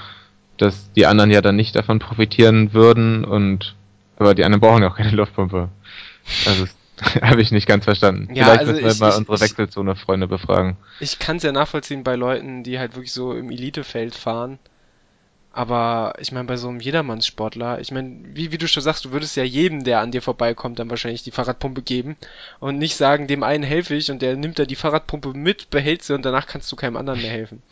dass die anderen ja dann nicht davon profitieren würden und aber die anderen brauchen ja auch keine Luftpumpe. Also habe ich nicht ganz verstanden. Ja, Vielleicht also müssen wir ich, mal ich, unsere Wechselzone-Freunde befragen. Ich kann es ja nachvollziehen bei Leuten, die halt wirklich so im Elitefeld fahren aber ich meine, bei so einem Jedermannssportler, ich meine, wie, wie du schon sagst, du würdest ja jedem, der an dir vorbeikommt, dann wahrscheinlich die Fahrradpumpe geben und nicht sagen, dem einen helfe ich und der nimmt da die Fahrradpumpe mit, behält sie und danach kannst du keinem anderen mehr helfen.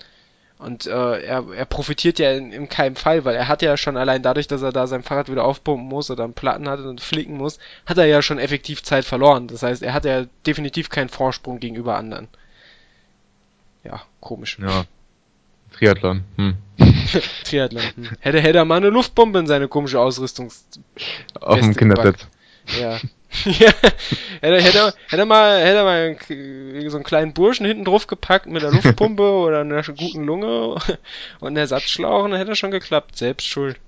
Und äh, er, er profitiert ja in, in keinem Fall, weil er hat ja schon allein dadurch, dass er da sein Fahrrad wieder aufpumpen muss oder einen Platten hat und flicken muss, hat er ja schon effektiv Zeit verloren. Das heißt, er hat ja definitiv keinen Vorsprung gegenüber anderen. Ja, komisch. Ja. Triathlon. Hm. Triathlon. Hm. Hätte, hätte er mal eine Luftbombe in seine komische Ausrüstung. Auf dem Kindersitz. Ja. ja. Hätte, hätte, hätte mal, hätte mal so einen kleinen Burschen hinten drauf gepackt mit einer Luftpumpe oder einer guten Lunge und einem Ersatzschlauch und dann hätte er schon geklappt. Selbst schuld.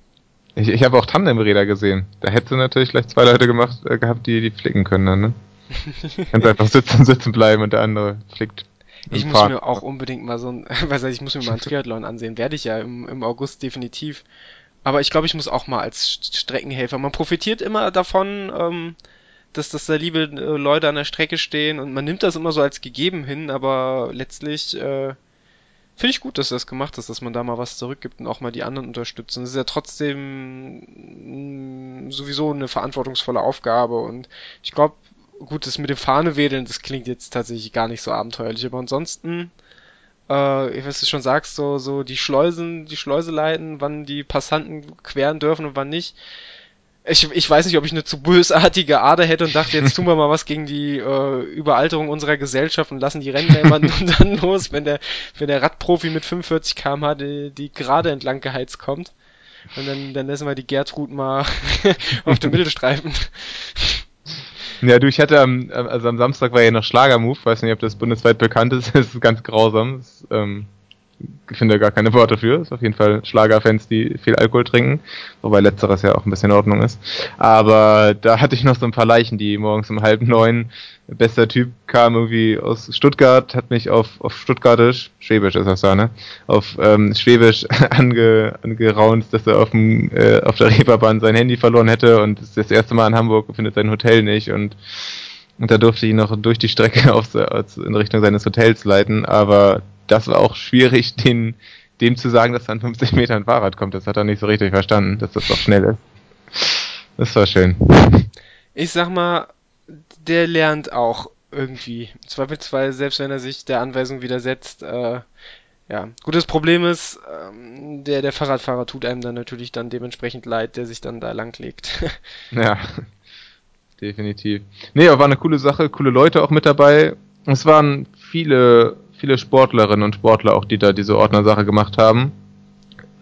Ich, ich habe auch Tandemräder gesehen. Da hätte natürlich gleich zwei Leute gemacht, äh, gehabt, die die flicken können dann, ne? Kannst einfach sitzen, sitzen bleiben und der andere flickt. Ich muss mir auch unbedingt mal so ein, weiß ich, ich muss mir mal einen Triathlon ansehen. Werde ich ja im, im August definitiv. Aber ich glaube, ich muss auch mal als Streckenhelfer. Man profitiert immer davon, ähm, dass, dass da liebe äh, Leute an der Strecke stehen und man nimmt das immer so als gegeben hin, aber letztlich äh, finde ich gut, dass das gemacht ist, dass man da mal was zurückgibt und auch mal die anderen unterstützen. Das ist ja trotzdem mh, mm, sowieso eine verantwortungsvolle Aufgabe und ich glaube, gut, das mit dem Fahnewedeln, das klingt jetzt tatsächlich gar nicht so abenteuerlich, aber ansonsten äh, ich weiß du schon sagst, so, so die Schleusen, die Schleuse leiten, wann die Passanten queren dürfen und wann nicht. Ich, ich weiß nicht, ob ich eine zu bösartige Ader hätte und dachte, jetzt tun wir mal was gegen die äh, Überalterung unserer Gesellschaft und lassen die Rennen immer dann los, wenn der, wenn der Radprofi mit 45 km/h die, die gerade entlang geheizt kommt. Und dann, dann lassen wir die Gertrud mal auf dem Mittelstreifen. Ja, du, ich hatte am, also am Samstag war ja noch Schlagermove, weiß nicht, ob das bundesweit bekannt ist, das ist ganz grausam. Das, ähm, finde gar keine Worte für. ist auf jeden Fall Schlagerfans, die viel Alkohol trinken, wobei letzteres ja auch ein bisschen in Ordnung ist. Aber da hatte ich noch so ein paar Leichen, die morgens um halb neun, bester Typ, kam irgendwie aus Stuttgart, hat mich auf, auf Stuttgartisch, Schwäbisch ist das da, ne? Auf ähm, Schwäbisch ange, angeraunt, dass er auf, dem, äh, auf der Reeperbahn sein Handy verloren hätte und ist das erste Mal in Hamburg, findet sein Hotel nicht und und da durfte ich ihn noch durch die Strecke auf, in Richtung seines Hotels leiten, aber das war auch schwierig, den, dem zu sagen, dass dann 50 Meter ein Fahrrad kommt. Das hat er nicht so richtig verstanden, dass das doch schnell ist. Das war schön. Ich sag mal, der lernt auch irgendwie. Zweifelsfall, selbst wenn er sich der Anweisung widersetzt. Äh, ja, gutes Problem ist, ähm, der, der Fahrradfahrer tut einem dann natürlich dann dementsprechend leid, der sich dann da langlegt. ja, definitiv. Nee, aber war eine coole Sache, coole Leute auch mit dabei. Es waren viele viele Sportlerinnen und Sportler auch, die da diese Ordnersache gemacht haben.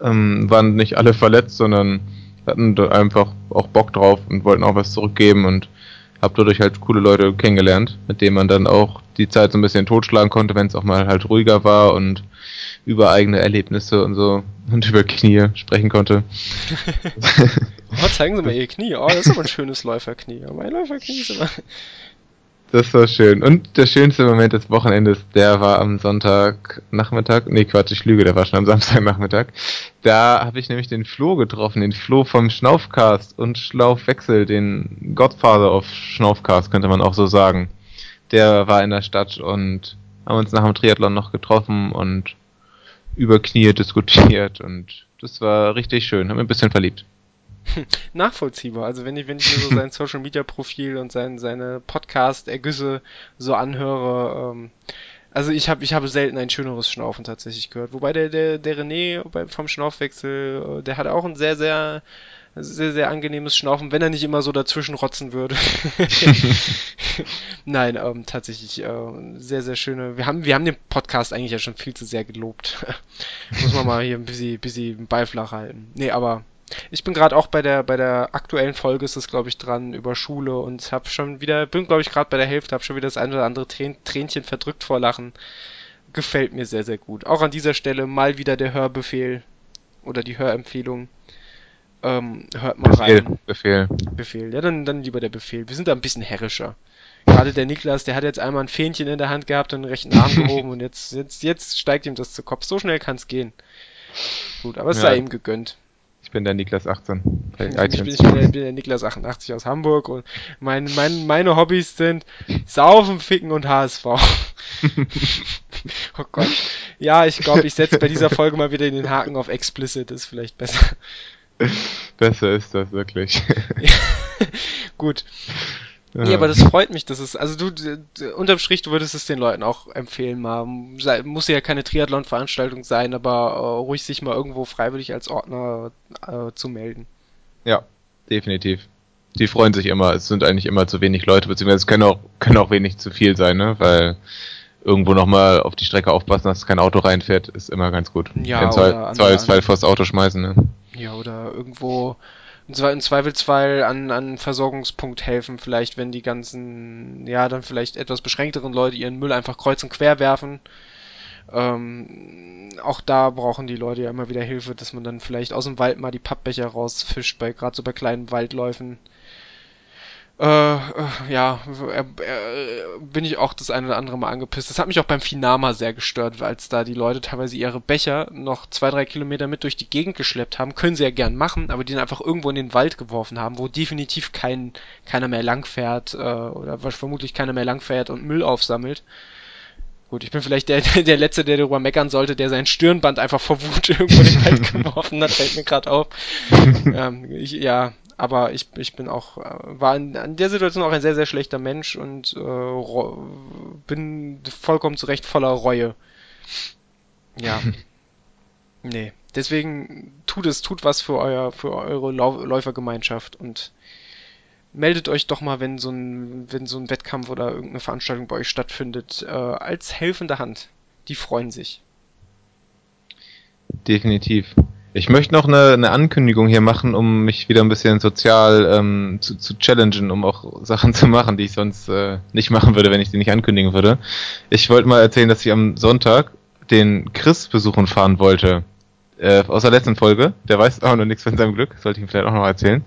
Ähm, waren nicht alle verletzt, sondern hatten da einfach auch Bock drauf und wollten auch was zurückgeben und hab dadurch halt coole Leute kennengelernt, mit denen man dann auch die Zeit so ein bisschen totschlagen konnte, wenn es auch mal halt ruhiger war und über eigene Erlebnisse und so und über Knie sprechen konnte. oh, zeigen Sie mal Ihr Knie. Oh, das ist aber ein schönes Läuferknie. Mein Läuferknie ist immer. Das war schön. Und der schönste Moment des Wochenendes, der war am Sonntagnachmittag. Nee, Quatsch, ich lüge, der war schon am Samstagnachmittag. Da habe ich nämlich den Flo getroffen, den Flo vom Schnaufcast und Schlaufwechsel, den Godfather of Schnaufcast, könnte man auch so sagen. Der war in der Stadt und haben uns nach dem Triathlon noch getroffen und über Knie diskutiert und das war richtig schön. Haben mir ein bisschen verliebt. nachvollziehbar. Also wenn ich, wenn ich mir so sein Social Media Profil und sein, seine Podcast-Ergüsse so anhöre, ähm, also ich habe ich habe selten ein schöneres Schnaufen tatsächlich gehört. Wobei der, der, der René vom Schnaufwechsel, äh, der hat auch ein sehr, sehr sehr, sehr angenehmes Schnaufen, wenn er nicht immer so dazwischen rotzen würde. Nein, ähm, tatsächlich äh, sehr, sehr schöne. Wir haben, wir haben den Podcast eigentlich ja schon viel zu sehr gelobt. Muss man mal hier ein bisschen, bisschen Beiflach halten. Nee, aber ich bin gerade auch bei der bei der aktuellen Folge ist es glaube ich dran über Schule und habe schon wieder bin glaube ich gerade bei der Hälfte, habe schon wieder das ein oder andere Trän Tränchen verdrückt vor Lachen. Gefällt mir sehr sehr gut. Auch an dieser Stelle mal wieder der Hörbefehl oder die Hörempfehlung. Ähm, hört mal rein. Befehl. Befehl. Ja, dann dann lieber der Befehl. Wir sind da ein bisschen herrischer. Gerade der Niklas, der hat jetzt einmal ein Fähnchen in der Hand gehabt und den rechten Arm gehoben und jetzt jetzt jetzt steigt ihm das zu Kopf. So schnell kann's gehen. Gut, aber es ja. sei ihm gegönnt bin der Niklas 18. Ich bin, ich, bin, der, Niklas 88 aus Hamburg und mein, mein, meine Hobbys sind Saufen, Ficken und HSV. oh Gott. Ja, ich glaube, ich setze bei dieser Folge mal wieder den Haken auf explicit, ist vielleicht besser. Besser ist das wirklich. Gut. Ja. ja, aber das freut mich, dass es, also du, unterm Strich, du würdest es den Leuten auch empfehlen, mal, muss ja keine Triathlon-Veranstaltung sein, aber uh, ruhig sich mal irgendwo freiwillig als Ordner uh, zu melden. Ja, definitiv. Die freuen sich immer, es sind eigentlich immer zu wenig Leute, beziehungsweise es können auch, können auch wenig zu viel sein, ne, weil irgendwo nochmal auf die Strecke aufpassen, dass kein Auto reinfährt, ist immer ganz gut. Ja, oder zwei, zwei vor das Auto schmeißen, ne? Ja, oder irgendwo im Zweifelsfall an, an Versorgungspunkt helfen, vielleicht wenn die ganzen, ja, dann vielleicht etwas beschränkteren Leute ihren Müll einfach kreuz und quer werfen. Ähm, auch da brauchen die Leute ja immer wieder Hilfe, dass man dann vielleicht aus dem Wald mal die Pappbecher rausfischt, bei gerade so bei kleinen Waldläufen. Äh, äh, ja, äh, äh, bin ich auch das eine oder andere Mal angepisst. Das hat mich auch beim Finama sehr gestört, als da die Leute teilweise ihre Becher noch zwei, drei Kilometer mit durch die Gegend geschleppt haben. Können sie ja gern machen, aber die dann einfach irgendwo in den Wald geworfen haben, wo definitiv kein, keiner mehr langfährt äh, oder vermutlich keiner mehr langfährt und Müll aufsammelt. Gut, ich bin vielleicht der, der Letzte, der darüber meckern sollte, der sein Stirnband einfach vor Wut irgendwo in den Wald geworfen hat, fällt mir gerade auf. ähm, ich, ja, aber ich, ich bin auch, äh, war in, in der Situation auch ein sehr, sehr schlechter Mensch und äh, bin vollkommen zu Recht voller Reue. Ja. nee. Deswegen tut es, tut was für euer, für eure Läufergemeinschaft und meldet euch doch mal, wenn so ein, wenn so ein Wettkampf oder irgendeine Veranstaltung bei euch stattfindet, äh, als helfende Hand. Die freuen sich. Definitiv. Ich möchte noch eine, eine Ankündigung hier machen, um mich wieder ein bisschen sozial ähm, zu, zu challengen, um auch Sachen zu machen, die ich sonst äh, nicht machen würde, wenn ich die nicht ankündigen würde. Ich wollte mal erzählen, dass ich am Sonntag den Chris besuchen fahren wollte. Äh, aus der letzten Folge. Der weiß auch noch nichts von seinem Glück. Das sollte ich ihm vielleicht auch noch erzählen.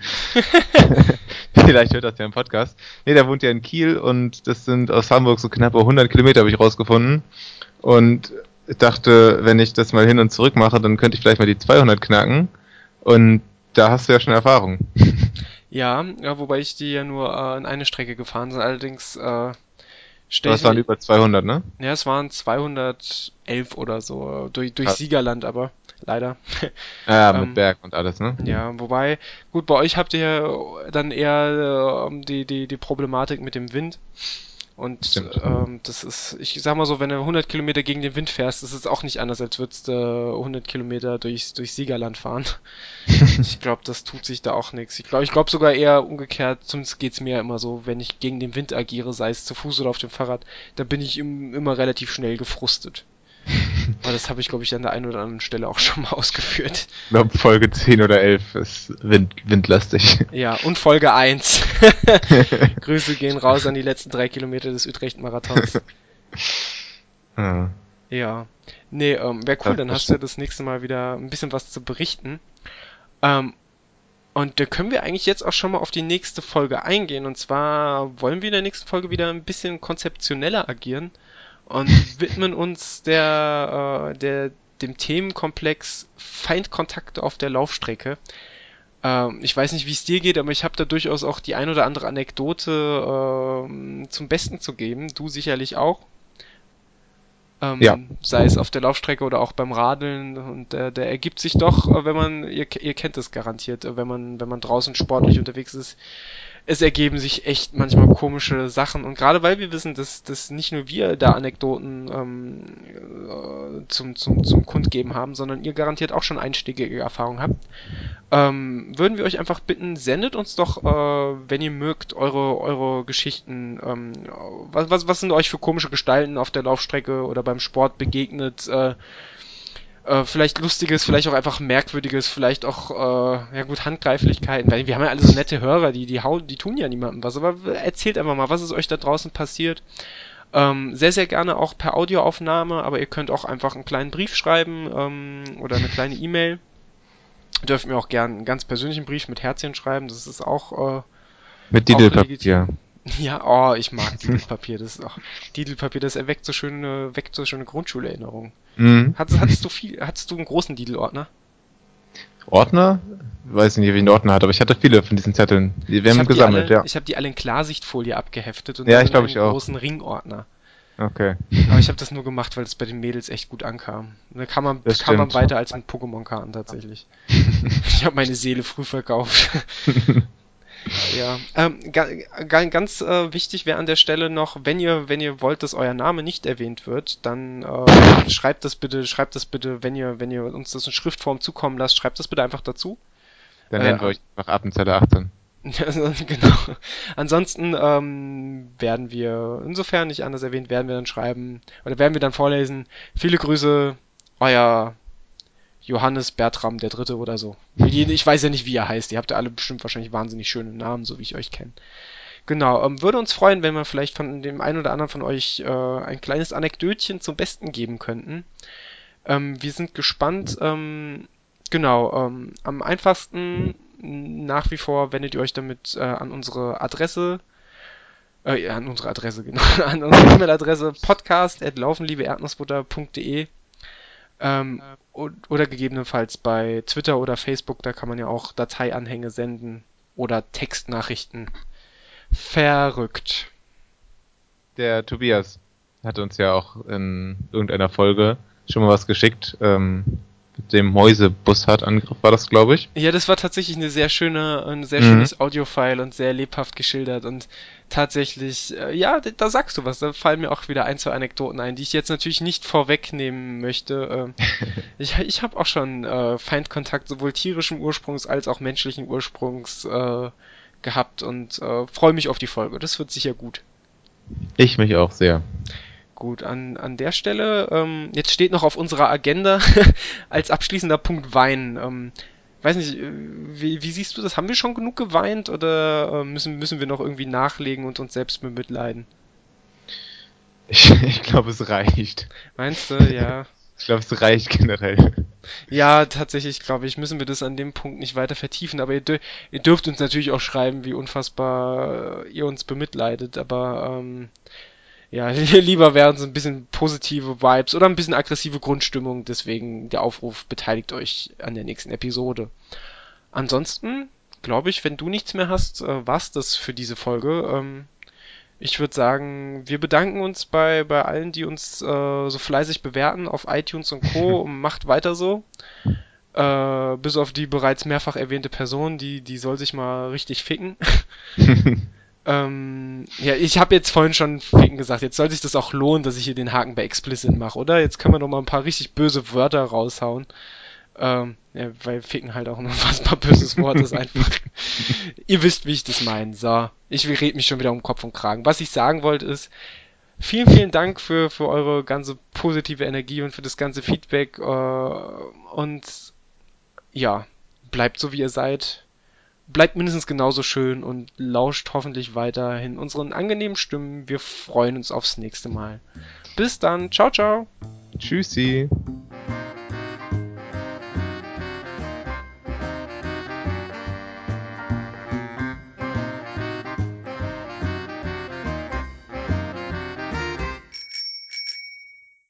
vielleicht hört das ja im Podcast. Nee, der wohnt ja in Kiel und das sind aus Hamburg so knapp 100 Kilometer, habe ich rausgefunden. Und dachte, wenn ich das mal hin und zurück mache, dann könnte ich vielleicht mal die 200 knacken. Und da hast du ja schon Erfahrung. Ja, ja wobei ich die ja nur äh, in eine Strecke gefahren bin. Allerdings äh, Das waren über 200, ne? Ja, es waren 211 oder so durch, durch Siegerland, aber leider. Ja, mit ähm, Berg und alles, ne? Ja, wobei, gut, bei euch habt ihr dann eher äh, die, die, die Problematik mit dem Wind. Und ähm, das ist, ich sag mal so, wenn du 100 Kilometer gegen den Wind fährst, ist es auch nicht anders, als würdest du 100 Kilometer durchs, durch Siegerland fahren. ich glaube, das tut sich da auch nichts. Ich glaube, ich glaube sogar eher umgekehrt, zumindest geht's mir immer so, wenn ich gegen den Wind agiere, sei es zu Fuß oder auf dem Fahrrad, da bin ich im, immer relativ schnell gefrustet. Aber das habe ich, glaube ich, an der einen oder anderen Stelle auch schon mal ausgeführt. Ich glaube, Folge 10 oder 11 ist wind, windlastig. Ja, und Folge 1. Grüße gehen raus an die letzten drei Kilometer des Utrecht-Marathons. ja. ja. Nee, ähm, wäre cool, dann hast du das nächste Mal wieder ein bisschen was zu berichten. Ähm, und da können wir eigentlich jetzt auch schon mal auf die nächste Folge eingehen. Und zwar wollen wir in der nächsten Folge wieder ein bisschen konzeptioneller agieren und widmen uns der, äh, der, dem Themenkomplex Feindkontakte auf der Laufstrecke. Ähm, ich weiß nicht, wie es dir geht, aber ich habe da durchaus auch die ein oder andere Anekdote äh, zum Besten zu geben. Du sicherlich auch. Ähm, ja. Sei es auf der Laufstrecke oder auch beim Radeln. Und der, der ergibt sich doch, äh, wenn man, ihr, ihr kennt es garantiert, äh, wenn man, wenn man draußen sportlich unterwegs ist, es ergeben sich echt manchmal komische Sachen. Und gerade weil wir wissen, dass, dass nicht nur wir da Anekdoten ähm, äh, zum, zum, zum Kundgeben haben, sondern ihr garantiert auch schon einstiegige Erfahrungen habt, ähm, würden wir euch einfach bitten, sendet uns doch, äh, wenn ihr mögt, eure, eure Geschichten. Ähm, was, was, was sind euch für komische Gestalten auf der Laufstrecke oder beim Sport begegnet? Äh, äh, vielleicht Lustiges, vielleicht auch einfach Merkwürdiges, vielleicht auch, äh, ja gut, Handgreiflichkeiten, weil wir haben ja alle so nette Hörer, die, die hauen, die tun ja niemandem was, aber erzählt einfach mal, was ist euch da draußen passiert. Ähm, sehr, sehr gerne auch per Audioaufnahme, aber ihr könnt auch einfach einen kleinen Brief schreiben ähm, oder eine kleine E-Mail. Dürft mir auch gerne einen ganz persönlichen Brief mit Herzchen schreiben, das ist auch. Äh, mit Didelpapier. Ja, oh, ich mag Didelpapier. Das ist auch Didelpapier, das erweckt so schöne, weckt so schöne Grundschulerinnerungen. Mhm. Hattest, hattest du viel, hattest du einen großen Didelordner? Ordner? Weiß nicht, wie ich einen Ordner hatte, aber ich hatte viele von diesen Zetteln. Die werden gesammelt, alle, ja. Ich habe die alle in Klarsichtfolie abgeheftet und ja, ich glaube ich auch. großen Ringordner. Okay. Aber ich habe das nur gemacht, weil es bei den Mädels echt gut ankam. Da kam man, das kam man weiter als mit Pokémon-Karten tatsächlich. ich habe meine Seele früh verkauft. Ja, ähm, ga, ga, ganz äh, wichtig wäre an der Stelle noch, wenn ihr, wenn ihr wollt, dass euer Name nicht erwähnt wird, dann äh, schreibt das bitte, schreibt das bitte, wenn ihr, wenn ihr uns das in Schriftform zukommen lasst, schreibt das bitte einfach dazu. Dann nennen wir euch noch Appenzeller 18. genau. Ansonsten ähm, werden wir, insofern nicht anders erwähnt, werden wir dann schreiben, oder werden wir dann vorlesen, viele Grüße, euer Johannes Bertram der Dritte oder so. Ich weiß ja nicht, wie er heißt. Ihr habt ja alle bestimmt wahrscheinlich wahnsinnig schöne Namen, so wie ich euch kenne. Genau, ähm, würde uns freuen, wenn wir vielleicht von dem einen oder anderen von euch äh, ein kleines Anekdötchen zum Besten geben könnten. Ähm, wir sind gespannt. Ähm, genau, ähm, am einfachsten nach wie vor wendet ihr euch damit äh, an unsere Adresse, äh, an unsere Adresse, genau, an unsere E-Mail-Adresse podcast.laufenliebeerdnussbutter.de ähm, oder gegebenenfalls bei Twitter oder Facebook, da kann man ja auch Dateianhänge senden oder Textnachrichten. Verrückt. Der Tobias hat uns ja auch in irgendeiner Folge schon mal was geschickt. Ähm, mit dem Mäusebussard-Angriff war das, glaube ich. Ja, das war tatsächlich eine sehr schöne, ein sehr mhm. schönes Audiofile und sehr lebhaft geschildert und tatsächlich, äh, ja, da sagst du was. Da fallen mir auch wieder ein, zwei Anekdoten ein, die ich jetzt natürlich nicht vorwegnehmen möchte. Äh, ich ich habe auch schon äh, Feindkontakt sowohl tierischen Ursprungs als auch menschlichen Ursprungs äh, gehabt und freue mich auf die Folge. Das wird sicher gut. Ich mich auch sehr. Gut, an, an der Stelle, ähm, jetzt steht noch auf unserer Agenda als abschließender Punkt Wein. Ähm, weiß nicht, äh, wie, wie siehst du das? Haben wir schon genug geweint oder äh, müssen, müssen wir noch irgendwie nachlegen und uns selbst bemitleiden? Ich, ich glaube, es reicht. Meinst du, ja. ich glaube, es reicht generell. Ja, tatsächlich, glaube ich, müssen wir das an dem Punkt nicht weiter vertiefen, aber ihr, ihr dürft uns natürlich auch schreiben, wie unfassbar ihr uns bemitleidet, aber ähm, ja, lieber wären es ein bisschen positive Vibes oder ein bisschen aggressive Grundstimmung. Deswegen der Aufruf, beteiligt euch an der nächsten Episode. Ansonsten, glaube ich, wenn du nichts mehr hast, äh, war's das für diese Folge. Ähm, ich würde sagen, wir bedanken uns bei, bei allen, die uns äh, so fleißig bewerten auf iTunes und Co. und macht weiter so. Äh, bis auf die bereits mehrfach erwähnte Person, die, die soll sich mal richtig ficken. Ähm, ja, ich habe jetzt vorhin schon Ficken gesagt. Jetzt sollte sich das auch lohnen, dass ich hier den Haken bei Explicit mache, oder? Jetzt können wir noch mal ein paar richtig böse Wörter raushauen. Ähm, ja, weil Ficken halt auch ein unfassbar böses Wort ist einfach. Ihr wisst, wie ich das meine. So, ich rede mich schon wieder um Kopf und Kragen. Was ich sagen wollte ist, vielen, vielen Dank für, für eure ganze positive Energie und für das ganze Feedback. Äh, und ja, bleibt so, wie ihr seid bleibt mindestens genauso schön und lauscht hoffentlich weiterhin unseren angenehmen Stimmen. Wir freuen uns aufs nächste Mal. Bis dann. Ciao, ciao. Tschüssi.